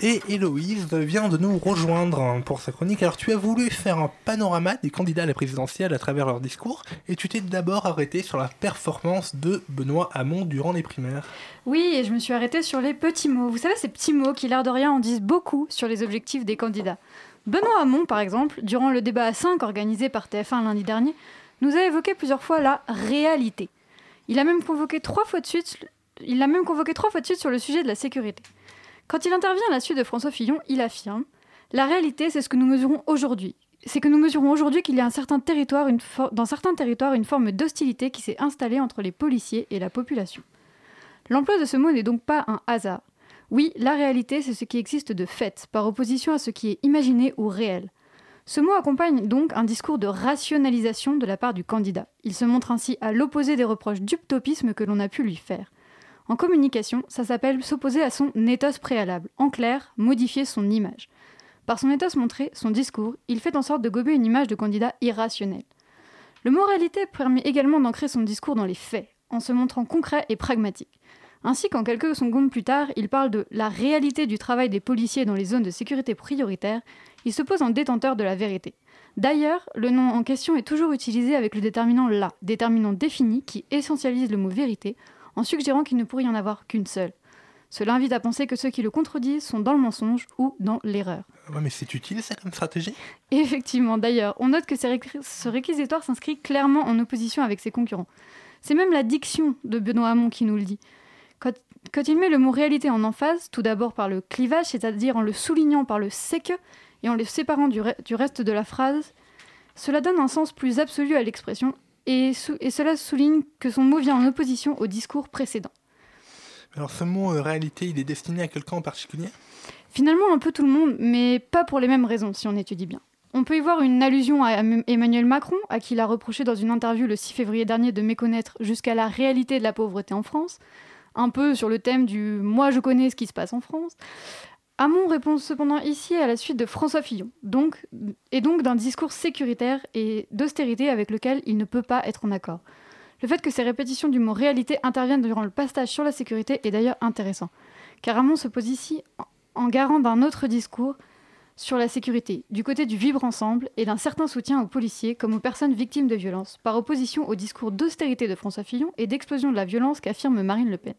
Et Héloïse vient de nous rejoindre pour sa chronique. Alors tu as voulu faire un panorama des candidats à la présidentielle à travers leur discours et tu t'es d'abord arrêté sur la performance de Benoît Hamon durant les primaires. Oui, et je me suis arrêtée sur les petits mots. Vous savez, ces petits mots qui, l'air de rien, en disent beaucoup sur les objectifs des candidats. Benoît Hamon, par exemple, durant le débat à 5 organisé par TF1 lundi dernier, nous a évoqué plusieurs fois la réalité. Il a même convoqué trois fois de suite, il a même convoqué trois fois de suite sur le sujet de la sécurité. Quand il intervient à la suite de François Fillon, il affirme La réalité, c'est ce que nous mesurons aujourd'hui. C'est que nous mesurons aujourd'hui qu'il y a dans certains territoires une forme d'hostilité qui s'est installée entre les policiers et la population. L'emploi de ce mot n'est donc pas un hasard. Oui, la réalité, c'est ce qui existe de fait, par opposition à ce qui est imaginé ou réel. Ce mot accompagne donc un discours de rationalisation de la part du candidat. Il se montre ainsi à l'opposé des reproches d'utopisme que l'on a pu lui faire. En communication, ça s'appelle s'opposer à son ethos préalable. En clair, modifier son image. Par son ethos montré, son discours, il fait en sorte de gober une image de candidat irrationnel. Le mot réalité permet également d'ancrer son discours dans les faits, en se montrant concret et pragmatique. Ainsi qu'en quelques secondes plus tard, il parle de la réalité du travail des policiers dans les zones de sécurité prioritaires, il se pose en détenteur de la vérité. D'ailleurs, le nom en question est toujours utilisé avec le déterminant la, déterminant défini qui essentialise le mot vérité, en suggérant qu'il ne pourrait y en avoir qu'une seule. Cela invite à penser que ceux qui le contredisent sont dans le mensonge ou dans l'erreur. Ouais, mais c'est utile ça comme stratégie? Effectivement, d'ailleurs, on note que ce réquisitoire s'inscrit clairement en opposition avec ses concurrents. C'est même la diction de Benoît Hamon qui nous le dit. Quand, il met le mot réalité en emphase, tout d'abord par le clivage, c'est-à-dire en le soulignant par le c'est que et en le séparant du, re- du reste de la phrase, cela donne un sens plus absolu à l'expression et, cela souligne que son mot vient en opposition au discours précédent. Alors ce mot euh, réalité, il est destiné à quelqu'un en particulier? Finalement, un peu tout le monde, mais pas pour les mêmes raisons si on étudie bien. On peut y voir une allusion à Em- Emmanuel Macron, à qui il a reproché dans une interview le 6 février dernier de méconnaître jusqu'à la réalité de la pauvreté en France, un peu sur le thème du moi je connais ce qui se passe en France. Hamon répond cependant ici à la suite de François Fillon, donc, et donc d'un discours sécuritaire et d'austérité avec lequel il ne peut pas être en accord. Le fait que ces répétitions du mot réalité interviennent durant le pastage sur la sécurité est d'ailleurs intéressant, car Hamon se pose ici en garant d'un autre discours sur la sécurité, du côté du vivre ensemble et d'un certain soutien aux policiers comme aux personnes victimes de violences, par opposition au discours d'austérité de François Fillon et d'explosion de la violence qu'affirme Marine Le Pen.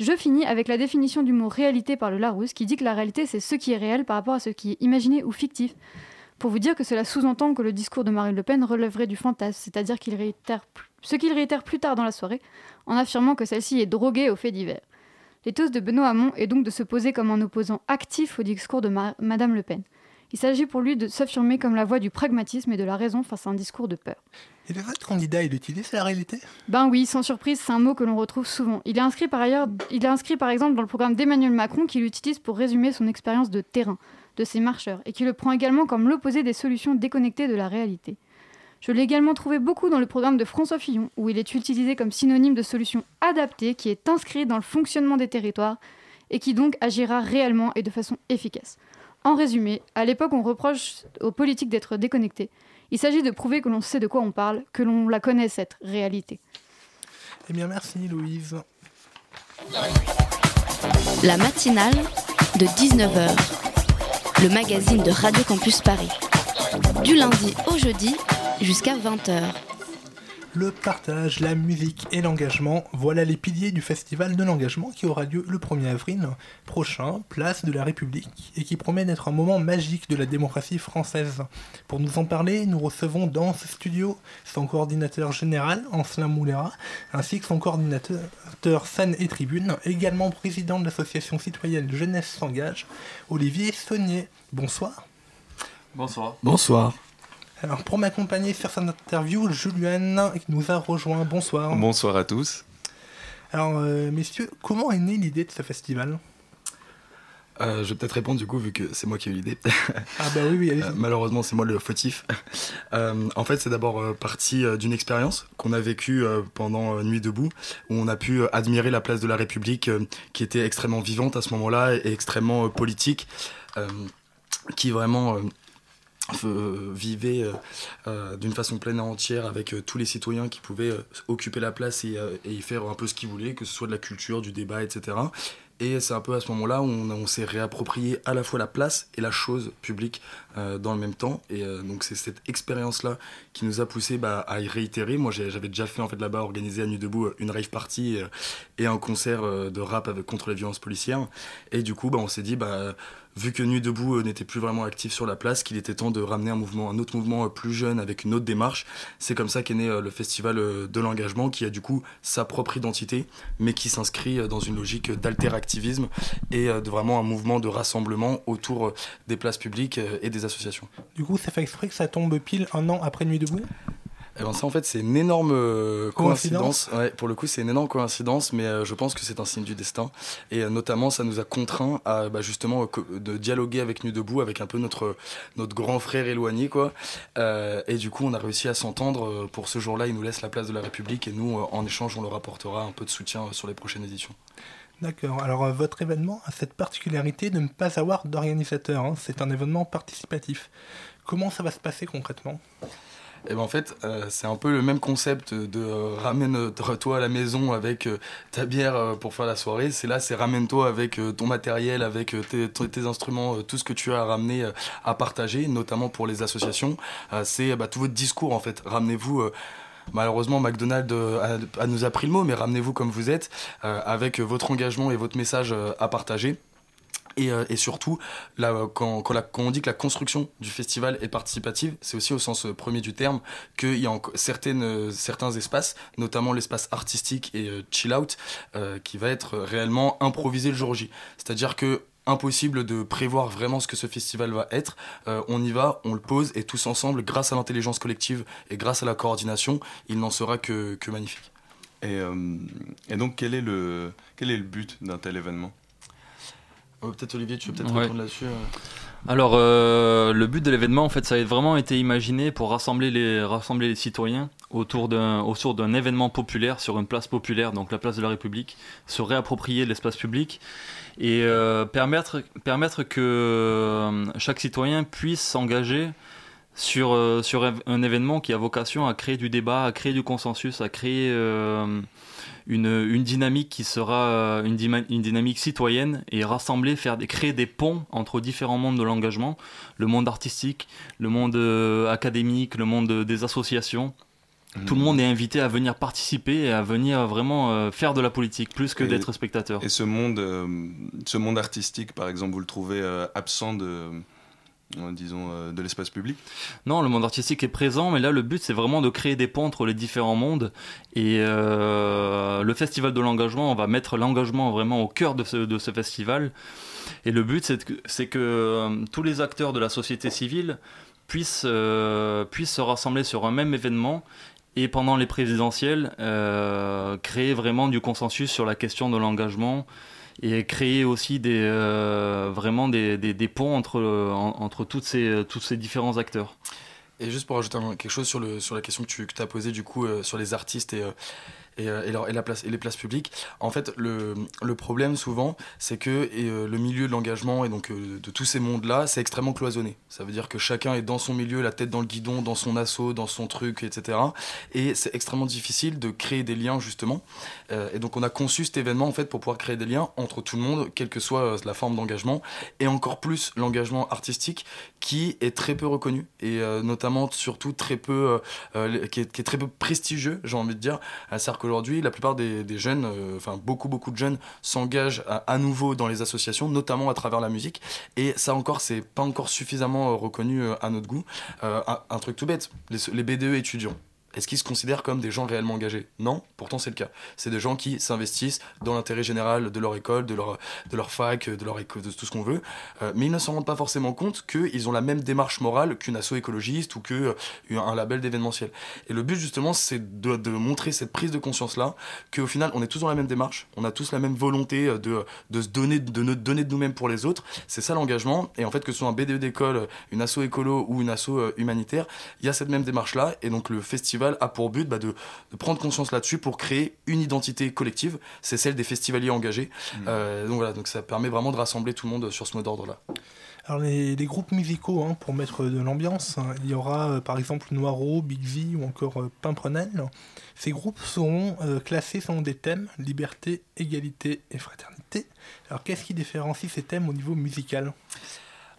Je finis avec la définition du mot réalité par le Larousse qui dit que la réalité c'est ce qui est réel par rapport à ce qui est imaginé ou fictif. Pour vous dire que cela sous-entend que le discours de Marine Le Pen relèverait du fantasme, c'est-à-dire qu'il réitère ce qu'il réitère plus tard dans la soirée en affirmant que celle-ci est droguée aux faits divers. L'éthos de Benoît Hamon est donc de se poser comme un opposant actif au discours de Ma- Madame Le Pen. Il s'agit pour lui de s'affirmer comme la voix du pragmatisme et de la raison face à un discours de peur. Et le vote candidat, il utilise la réalité? Ben oui, sans surprise, c'est un mot que l'on retrouve souvent. Il est inscrit par ailleurs, il est inscrit par exemple dans le programme d'Emmanuel Macron qu'il utilise pour résumer son expérience de terrain, de ces marcheurs et qui le prend également comme l'opposé des solutions déconnectées de la réalité. Je l'ai également trouvé beaucoup dans le programme de François Fillon, où il est utilisé comme synonyme de solution adaptée qui est inscrit dans le fonctionnement des territoires et qui donc agira réellement et de façon efficace. En résumé, à l'époque on reproche aux politiques d'être déconnectés. Il s'agit de prouver que l'on sait de quoi on parle, que l'on la connaît cette réalité. Eh bien merci Louise. La matinale de 19h, le magazine de Radio Campus Paris. Du lundi au jeudi jusqu'à 20h. Le partage, la musique et l'engagement, voilà les piliers du festival de l'engagement qui aura lieu le 1er avril prochain, place de la République, et qui promet d'être un moment magique de la démocratie française. Pour nous en parler, nous recevons dans ce studio son coordinateur général, Ancelin Moulera, ainsi que son coordinateur scène et tribune, également président de l'association citoyenne Jeunesse s'engage, Olivier Saunier. Bonsoir. Bonsoir. Bonsoir. Alors pour m'accompagner sur cette interview, Julien qui nous a rejoint. Bonsoir. Bonsoir à tous. Alors euh, messieurs, comment est née l'idée de ce festival? Euh, je vais peut-être répondre du coup vu que c'est moi qui ai eu l'idée. Ah bah oui, oui. Euh, malheureusement c'est moi le fautif. Euh, en fait c'est d'abord euh, parti euh, d'une expérience qu'on a vécue euh, pendant euh, Nuit debout où on a pu euh, admirer la place de la République euh, qui était extrêmement vivante à ce moment-là et extrêmement euh, politique, euh, qui vraiment vivait euh, euh, d'une façon pleine et entière avec euh, tous les citoyens qui pouvaient euh, occuper la place et, euh, et y faire un peu ce qu'ils voulaient, que ce soit de la culture, du débat, etc. Et c'est un peu à ce moment-là où on, s'est réapproprié à la fois la place et la chose publique euh, dans le même temps. Et euh, donc c'est cette expérience-là qui nous a poussé bah, à y réitérer. Moi j'avais déjà fait en fait là-bas organiser à Nuit Debout euh, une rave party et un concert de rap contre les violences policières. Et du coup bah, on s'est dit bah, vu que Nuit Debout n'était plus vraiment actif sur la place, qu'il était temps de ramener un mouvement, un autre mouvement plus jeune avec une autre démarche. C'est comme ça qu'est né le festival de l'engagement, qui a du coup sa propre identité, mais qui s'inscrit dans une logique et euh, de vraiment un mouvement de rassemblement autour euh, des places publiques euh, et des associations. Du coup, ça fait exprès que ça tombe pile un an après Nuit debout? Eh ben ça en fait c'est une énorme euh, Coïncidence? coïncidence. Ouais, pour le coup c'est une énorme coïncidence, mais euh, je pense que c'est un signe du destin. Et euh, notamment ça nous a contraint à bah, justement de dialoguer avec Nuit debout, avec un peu notre notre grand frère éloigné quoi. Et du coup on a réussi à s'entendre. Pour ce jour-là ils nous laissent la place de la République et nous en échange on leur apportera un peu de soutien sur les prochaines éditions. D'accord. Alors euh, votre événement a cette particularité de ne pas avoir d'organisateur. hein. C'est un événement participatif. Comment ça va se passer concrètement? Et ben en fait, euh, c'est un peu le même concept de euh, ramène-toi à la maison avec ta bière pour faire la soirée. C'est là, c'est ramène-toi avec ton matériel, avec tes, instruments, tout ce que tu as à ramener à partager, notamment pour les associations. C'est bah, tout votre discours en fait. Ramenez-vous. Malheureusement, McDonald's euh, a, nous a pris le mot, mais ramenez-vous comme vous êtes, euh, avec votre engagement et votre message euh, à partager. Et, surtout, quand, on dit que la construction du festival est participative, c'est aussi au sens premier du terme qu'il y a certains espaces, notamment l'espace artistique et chill out, qui va être réellement improvisé le jour J. C'est-à-dire que impossible de prévoir vraiment ce que ce festival va être. Euh, on y va, on le pose et tous ensemble, grâce à l'intelligence collective et grâce à la coordination, il n'en sera que, que magnifique. Et, euh, donc, quel est le but d'un tel événement? Euh, peut-être Olivier, tu veux peut-être Ouais. répondre là-dessus euh Alors, euh, le but de l'événement, en fait, ça a vraiment été imaginé pour rassembler les, rassembler les citoyens autour d'un, autour d'un événement populaire sur une place populaire, donc la place de la République, se réapproprier l'espace public et euh, permettre, permettre que chaque citoyen puisse s'engager sur, euh, sur un- événement qui a vocation à créer du débat, à créer du consensus, à créer une, une dynamique qui sera euh, une, dynamique citoyenne et rassembler, faire des, créer des ponts entre différents mondes de l'engagement, le monde artistique, le monde euh, académique, le monde des associations. Tout le monde est invité à venir participer et à venir vraiment euh, faire de la politique plus que d'être spectateur. Et ce monde, ce monde artistique, par exemple, vous le trouvez absent de, disons, euh, de l'espace public Non, le monde artistique est présent, mais là le but c'est vraiment de créer des ponts entre les différents mondes. Et euh, le festival de l'engagement, on va mettre l'engagement vraiment au cœur de ce, festival. Et le but c'est que, euh, tous les acteurs de la société civile puissent, euh, puissent se rassembler sur un même événement. Et pendant les présidentielles, euh, créer vraiment du consensus sur la question de l'engagement et créer aussi des, euh, vraiment des, des, ponts entre, entre toutes ces, tous ces différents acteurs. Et juste pour ajouter quelque chose sur, le, sur la question que tu que as posée du coup sur les artistes et, euh, et, la place, et les places publiques. En fait, le, le problème souvent, c'est que euh, le milieu de l'engagement et donc euh, de tous ces mondes-là, c'est extrêmement cloisonné. Ça veut dire que chacun est dans son milieu, la tête dans le guidon, dans son assaut, dans son truc, etc. Et c'est extrêmement difficile de créer des liens justement. et donc on a conçu cet événement en fait pour pouvoir créer des liens entre tout le monde, quelle que soit la forme d'engagement, et encore plus l'engagement artistique qui est très peu reconnu et notamment surtout très peu, qui est, qui, est, très peu prestigieux, j'ai envie de dire. C'est-à-dire Aujourd'hui, la plupart des, jeunes, euh, enfin beaucoup beaucoup de jeunes, s'engagent à, nouveau dans les associations, notamment à travers la musique. Et ça encore, c'est pas encore suffisamment euh, reconnu euh, à notre goût. Un, truc tout bête, les BDE étudiants. Est-ce qu'ils se considèrent comme des gens réellement engagés? Non, pourtant c'est le cas. C'est des gens qui s'investissent dans l'intérêt général de leur école, de leur, de leur fac, de, leur tout ce qu'on veut, euh, mais ils ne s'en rendent pas forcément compte qu'ils ont la même démarche morale qu'une asso écologiste ou qu'un euh, label d'événementiel. Et le but justement, c'est de, montrer cette prise de conscience-là, qu'au final, on est tous dans la même démarche, on a tous la même volonté euh, de, de se donner de, donner de nous-mêmes pour les autres. C'est ça l'engagement. Et en fait, que ce soit un BDE d'école, une asso écolo ou une asso humanitaire, il y a cette même démarche-là. Et donc le festival a pour but bah, de, prendre conscience là-dessus pour créer une identité collective. C'est celle des festivaliers engagés. Mmh. Euh, donc voilà, donc ça permet vraiment de rassembler tout le monde sur ce mot d'ordre-là. Alors les, groupes musicaux, hein, pour mettre de l'ambiance, hein, il y aura euh, par exemple Noiro, Big V ou encore euh, Pimprenel. Ces groupes seront classés selon des thèmes, liberté, égalité et fraternité. Alors qu'est-ce qui différencie ces thèmes au niveau musical?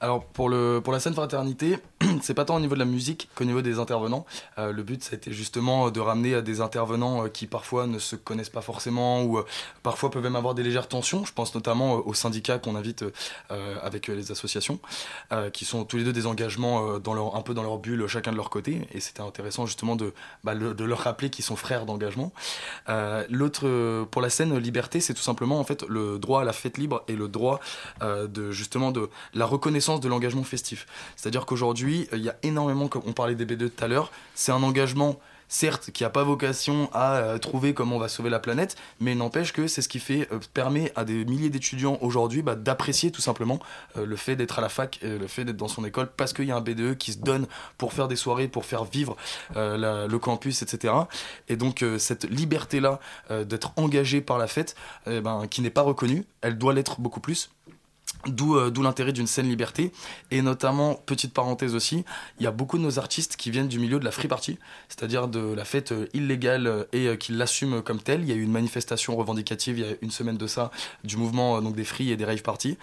Alors pour, le, pour la scène fraternité, c'est pas tant au niveau de la musique qu'au niveau des intervenants. Euh, le but, ça a été justement de ramener à des intervenants euh, qui parfois ne se connaissent pas forcément ou euh, parfois peuvent même avoir des légères tensions. Je pense notamment aux syndicats qu'on invite avec les associations, qui sont tous les deux des engagements dans leur, un peu dans leur bulle, chacun de leur côté. Et c'était intéressant justement de, bah, de leur rappeler qu'ils sont frères d'engagement. L'autre, pour la scène liberté, c'est tout simplement en fait le droit à la fête libre et le droit de justement de la reconnaissance de l'engagement festif. C'est-à-dire qu'aujourd'hui, euh, il y a énormément, comme on parlait des B2 tout à l'heure, c'est un engagement certes, qui n'a pas vocation à euh, trouver comment on va sauver la planète, mais n'empêche que c'est ce qui fait, euh, permet à des milliers d'étudiants aujourd'hui bah, d'apprécier tout simplement le fait d'être à la fac, le fait d'être dans son école, parce qu'il y a un BDE qui se donne pour faire des soirées, pour faire vivre le campus, etc. Et donc cette liberté-là d'être engagé par la fête, eh ben, qui n'est pas reconnue, elle doit l'être beaucoup plus euh, d'où l'intérêt d'une scène liberté. Et notamment, petite parenthèse aussi, il y a beaucoup de nos artistes qui viennent du milieu de la free party, c'est-à-dire de la fête euh, illégale euh, et qui l'assument comme telle. Il y a eu une manifestation revendicative il y a une semaine de ça du mouvement donc des free et des rave parties.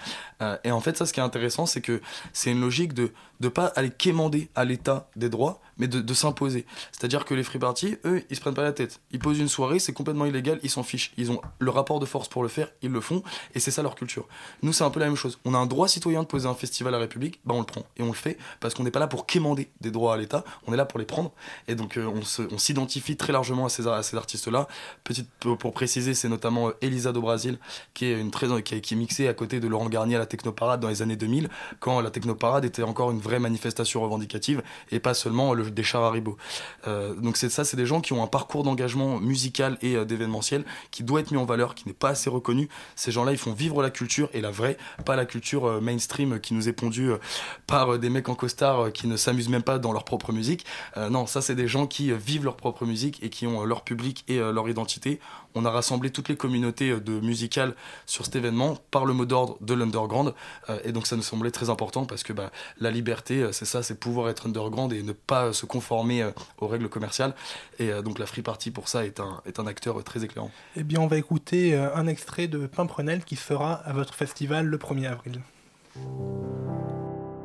et en fait, ça, ce qui est intéressant, c'est que c'est une logique de ne pas aller quémander à l'État des droits, mais de, s'imposer. C'est-à-dire que les free parties, eux, ils se prennent pas la tête. Ils posent une soirée, c'est complètement illégal, ils s'en fichent. Ils ont le rapport de force pour le faire, ils le font, et c'est ça leur culture. Nous, c'est un peu la même chose. On a un droit citoyen de poser un festival à la République, bah on le prend, et on le fait, parce qu'on n'est pas là pour quémander des droits à l'État, on est là pour les prendre, et donc euh, on s'identifie très largement à ces, artistes-là. Petite, pour, préciser, c'est notamment euh, Elisa do Brasil, qui, est, qui est mixée à côté de Laurent Garnier à la Technoparade dans les années 2000, quand la Technoparade était encore une vraie manifestation revendicative, et pas seulement le, des chars euh, donc ça, c'est des gens qui ont un parcours d'engagement musical et euh, d'événementiel qui doit être mis en valeur, qui n'est pas assez reconnu. Ces gens-là, ils font vivre la culture et la vraie, pas la culture euh, mainstream qui nous est pondue par des mecs en costard qui ne s'amusent même pas dans leur propre musique. non, ça c'est des gens qui vivent leur propre musique et qui ont leur public et leur identité on a rassemblé toutes les communautés euh, de musicales sur cet événement par le mot d'ordre de l'underground. Euh, et donc ça nous semblait très important parce que bah, la liberté, euh, c'est ça, c'est pouvoir être underground et ne pas se conformer aux règles commerciales. Et donc la Free Party pour ça est un, est un acteur très éclairant. Eh bien on va écouter un extrait de Pimprenel qui sera à votre festival le 1er avril.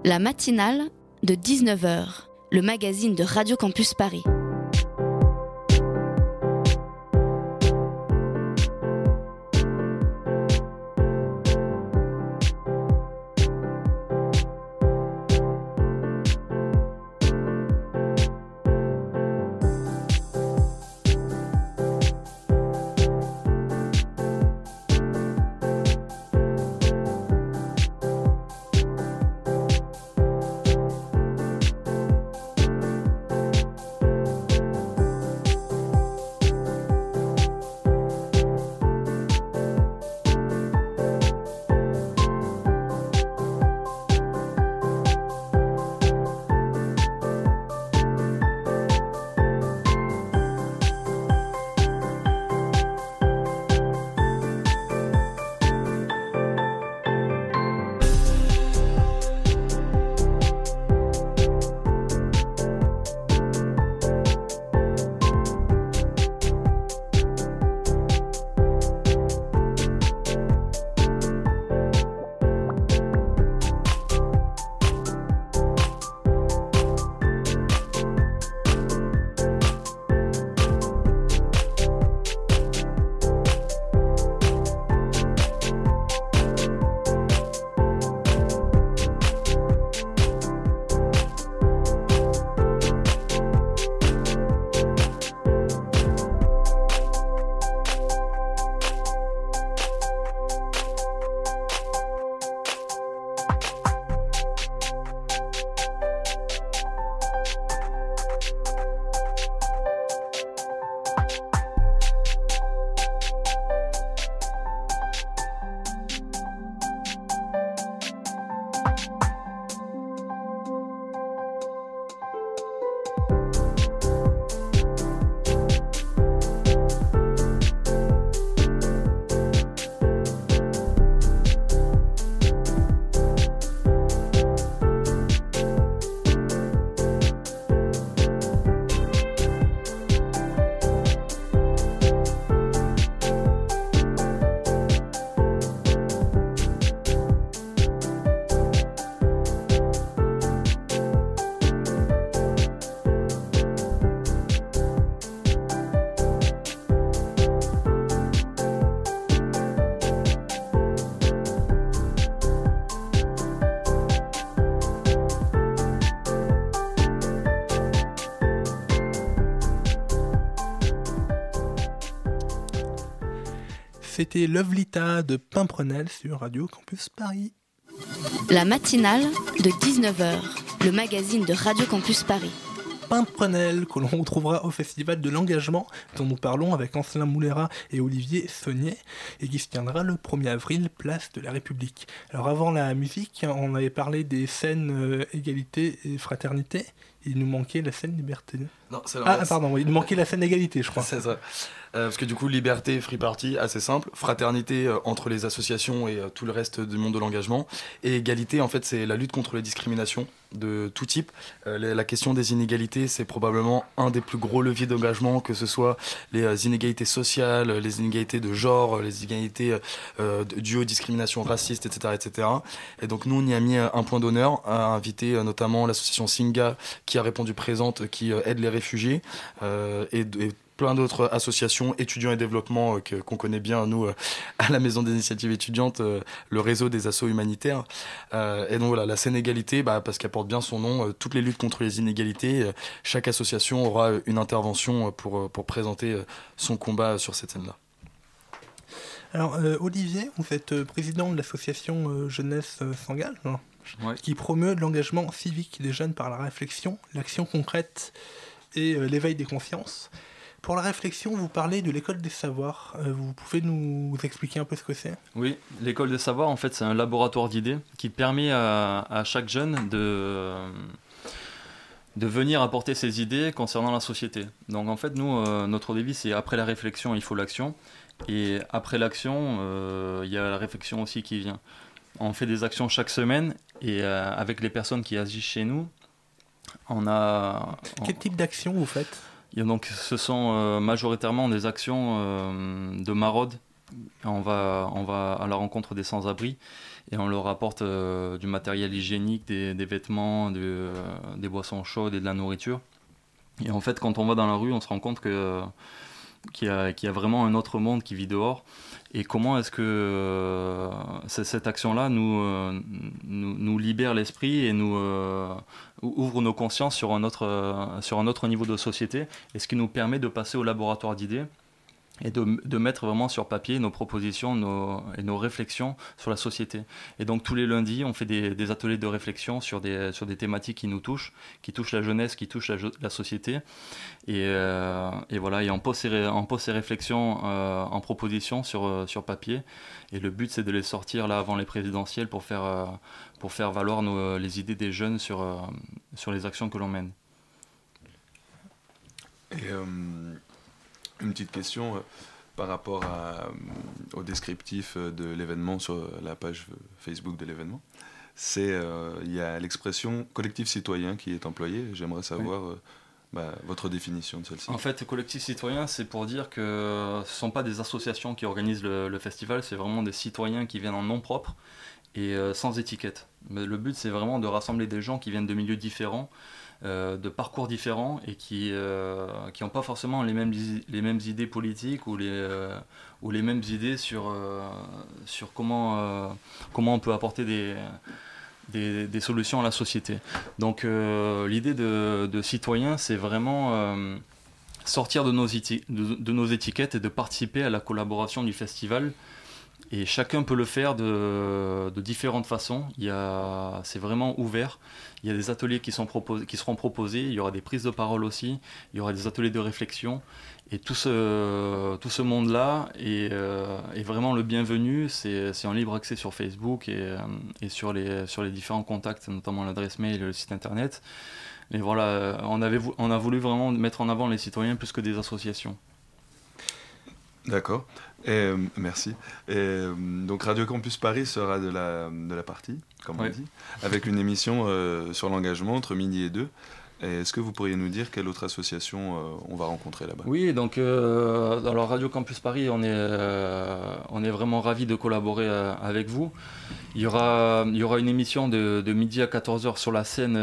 La matinale de 19h, le magazine de Radio Campus Paris. C'était Lita de Pimprenel sur Radio Campus Paris. La matinale de 19h, le magazine de Radio Campus Paris. Pimprenel, que l'on retrouvera au Festival de l'Engagement, dont nous parlons avec Ancelin Moulera et Olivier Saunier, et qui se tiendra le 1er avril, place de la République. Alors avant la musique, on avait parlé des scènes euh, égalité et fraternité, il nous manquait la scène liberté. Non, c'est Ah, pardon, il nous manquait la scène égalité, je crois. C'est ça. Euh, parce que du coup, liberté, free party, assez simple. Fraternité euh, entre les associations et euh, tout le reste du monde de l'engagement. Et égalité, en fait, c'est la lutte contre les discriminations de tout type. Euh, la, la question des inégalités, c'est probablement un des plus gros leviers d'engagement, que ce soit les euh, inégalités sociales, les inégalités de genre, les inégalités euh, dues aux discriminations racistes, etc., etc. Et donc nous, on y a mis un point d'honneur, à inviter notamment l'association Singa, qui a répondu présente, qui aide les réfugiés, et, et plein d'autres associations, étudiants et développement, euh, que- qu'on connaît bien, nous, euh, à la Maison des initiatives étudiantes, euh, le réseau des assos humanitaires. Euh, et donc voilà, la Sénégalité, bah, parce qu'elle porte bien son nom, euh, toutes les luttes contre les inégalités, euh, chaque association aura une intervention pour, pour présenter son combat sur cette scène-là. Alors, euh, Olivier, vous êtes euh, président de l'association euh, Jeunesse euh, s'engage, hein, qui promeut l'engagement civique des jeunes par la réflexion, l'action concrète et euh, l'éveil des consciences. Pour la réflexion, vous parlez de l'école des savoirs. Euh, vous pouvez nous expliquer un peu ce que c'est? Oui, l'école des savoirs, en fait, c'est un laboratoire d'idées qui permet à, à chaque jeune de, de venir apporter ses idées concernant la société. Donc, en fait, nous, euh, notre dévi, c'est après la réflexion, il faut l'action. Et après l'action, euh, il y a la réflexion aussi qui vient. On fait des actions chaque semaine et euh, avec les personnes qui agissent chez nous, on a. Quel type d'action vous faites? A donc, ce sont euh, majoritairement des actions euh, de maraude. On va, on va à la rencontre des sans-abri et on leur apporte euh, du matériel hygiénique, des, vêtements, de- des boissons chaudes et de la nourriture. Et en fait, quand on va dans la rue, on se rend compte qu'il y, a- vraiment un autre monde qui vit dehors. Et comment est-ce que cette action-là nous, libère l'esprit et nous ou- ouvre nos consciences sur un, autre, euh, sur un autre niveau de société, et ce qui nous permet de passer au laboratoire d'idées et de, de mettre vraiment sur papier nos propositions nos, et nos réflexions sur la société. Et donc tous les lundis, on fait des, des ateliers de réflexion sur des, sur des thématiques qui nous touchent, qui touchent la jeunesse, qui touchent la, société. Et, euh, et voilà, et on pose ces, on pose ces réflexions euh, en propositions sur, euh, sur papier. Et le but, c'est de les sortir là avant les présidentielles pour faire, pour faire valoir nos- les idées des jeunes sur, sur les actions que l'on mène. Et une petite question euh, par rapport à, euh, au descriptif euh, de l'événement sur la page Facebook de l'événement. C'est euh, il y a l'expression collectif citoyen qui est employée. J'aimerais savoir bah, votre définition de celle-ci. En fait, collectif citoyen, c'est pour dire que ce ne sont pas des associations qui organisent le, le festival, c'est vraiment des citoyens qui viennent en nom propre et euh, sans étiquette. Mais le but, c'est vraiment de rassembler des gens qui viennent de milieux différents, euh, de parcours différents et qui n'ont pas forcément les mêmes, les mêmes idées politiques ou les, euh, ou les mêmes idées sur, euh, sur comment, euh, comment on peut apporter des, des, solutions à la société. Donc euh, l'idée de, de citoyen, c'est vraiment euh, sortir de nos, de nos étiquettes et de participer à la collaboration du festival. Et chacun peut le faire de, différentes façons. C'est vraiment ouvert. Il y a des ateliers qui, seront proposés. Il y aura des prises de parole aussi. Il y aura des ateliers de réflexion. Et tout ce, tout ce monde-là est, euh, vraiment le bienvenu. C'est, en libre accès sur Facebook et, euh, et sur, les, sur les différents contacts, notamment l'adresse mail et le site internet. Et voilà, on, avait, on a voulu vraiment mettre en avant les citoyens plus que des associations. D'accord. Et, euh, merci. Et, euh, donc Radio Campus Paris sera de la, de la partie, comme on dit, avec une émission euh, sur l'engagement entre midi et deux. Est-ce que vous pourriez nous dire quelle autre association euh, on va rencontrer là-bas? Oui, donc euh, alors Radio Campus Paris, on est, euh, on est vraiment ravis de collaborer avec vous. Il y aura, il y aura une émission de, de midi à 14h sur la scène,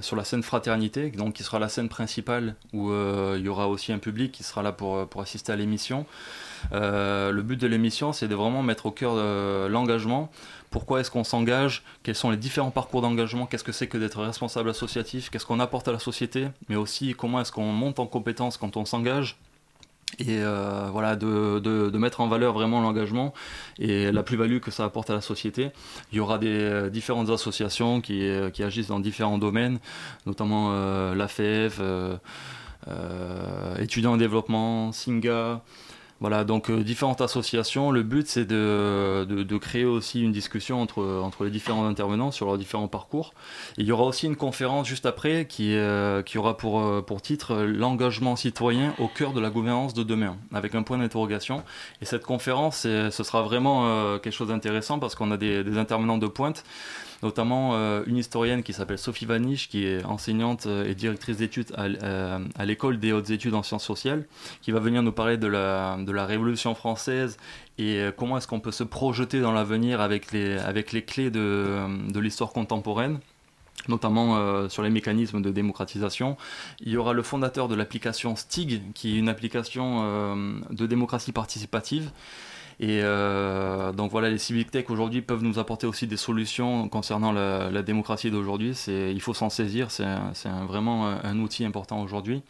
sur la scène Fraternité, donc qui sera la scène principale où il y aura aussi un public qui sera là pour, pour assister à l'émission. Euh, le but de l'émission, c'est de vraiment mettre au cœur euh, l'engagement. Pourquoi est-ce qu'on s'engage? Quels sont les différents parcours d'engagement? Qu'est-ce que c'est que d'être responsable associatif? Qu'est-ce qu'on apporte à la société? Mais aussi comment est-ce qu'on monte en compétence quand on s'engage? Et euh, voilà de, de, mettre en valeur vraiment l'engagement et la plus-value que ça apporte à la société. Il y aura des différentes associations qui, qui, agissent dans différents domaines, notamment l'AFEF, euh, étudiants en développement, SINGA, voilà, donc euh, différentes associations. Le but, c'est de, de, de, créer aussi une discussion entre, entre les différents intervenants sur leurs différents parcours. Il y aura aussi une conférence juste après qui, euh, qui aura pour, euh, pour titre L'engagement citoyen au cœur de la gouvernance de demain, avec un point d'interrogation. Et cette conférence, ce sera vraiment euh, quelque chose d'intéressant parce qu'on a des, des intervenants de pointe notamment euh, une historienne qui s'appelle Sophie Vanish, qui est enseignante et directrice d'études à, euh, à l'école des hautes études en sciences sociales, qui va venir nous parler de la, Révolution française et euh, comment est-ce qu'on peut se projeter dans l'avenir avec les, clés de, l'histoire contemporaine notamment euh, sur les mécanismes de démocratisation. Il y aura le fondateur de l'application STIG, qui est une application euh, de démocratie participative, et euh, donc voilà, les civic tech aujourd'hui peuvent nous apporter aussi des solutions concernant la, démocratie d'aujourd'hui. Il faut s'en saisir, c'est vraiment un, outil important aujourd'hui.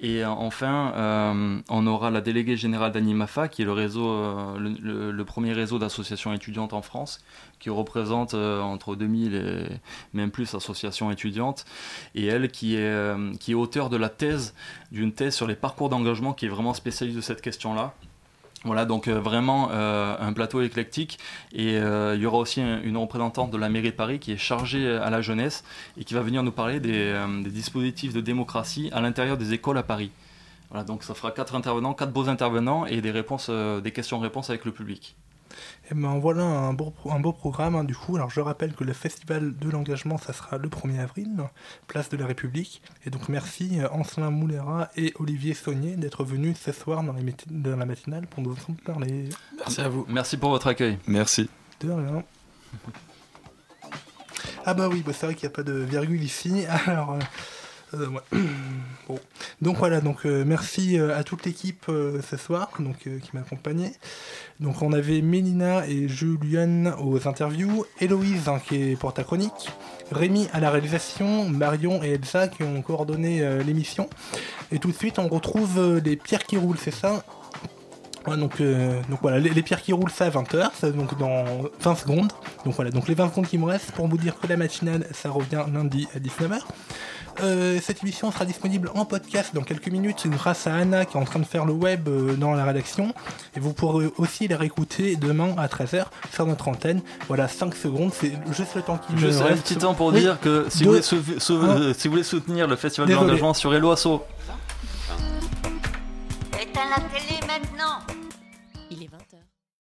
Et enfin, euh, on aura la déléguée générale d'Animafa, qui est le, réseau, euh, le, premier réseau d'associations étudiantes en France, qui représente euh, entre 2000 et même plus associations étudiantes. Et elle, qui est, euh, qui est auteur de la thèse, d'une thèse sur les parcours d'engagement, qui est vraiment spécialiste de cette question-là. Voilà, donc euh, vraiment euh, un plateau éclectique. Et euh, il y aura aussi un, une représentante de la mairie de Paris qui est chargée à la jeunesse et qui va venir nous parler des, des dispositifs de démocratie à l'intérieur des écoles à Paris. Voilà, donc ça fera quatre intervenants, quatre beaux intervenants et des réponses, des questions-réponses avec le public. Et ben voilà un beau, un beau programme hein, du coup. Alors je rappelle que le festival de l'engagement ça sera le 1er avril, place de la République. Et donc merci euh, Ancelin Moulera et Olivier Saunier d'être venus ce soir dans, les dans la matinale pour nous entendre parler. Merci à vous. Merci pour votre accueil. Merci. De rien. Ah bah oui, bah c'est vrai qu'il n'y a pas de virgule ici. Alors... Euh... Euh. Donc voilà, donc euh, merci euh, à toute l'équipe ce soir donc, qui m'accompagnait. Donc on avait Mélina et Julien aux interviews, Héloïse hein, qui est pour ta chronique, Rémi à la réalisation, Marion et Elsa qui ont coordonné l'émission. Et tout de suite on retrouve les pierres qui roulent, c'est ça? Donc, donc voilà, les, pierres qui roulent, ça à 20h, ça donc dans 20 secondes. Donc voilà, donc les 20 secondes qui me restent pour vous dire que la matinale, ça revient lundi à 19h. Euh, cette émission sera disponible en podcast dans quelques minutes grâce à Anna qui est en train de faire le web euh, dans la rédaction. Et vous pourrez aussi les réécouter demain à 13h sur notre antenne. Voilà, 5 secondes, c'est juste le temps qui me reste. un petit temps pour oui. dire que si, de... vous voulez sou sou ah. si vous voulez soutenir le Festival Désolé. de l'engagement sur Eloasso, Éteins la télé maintenant Il est 20h.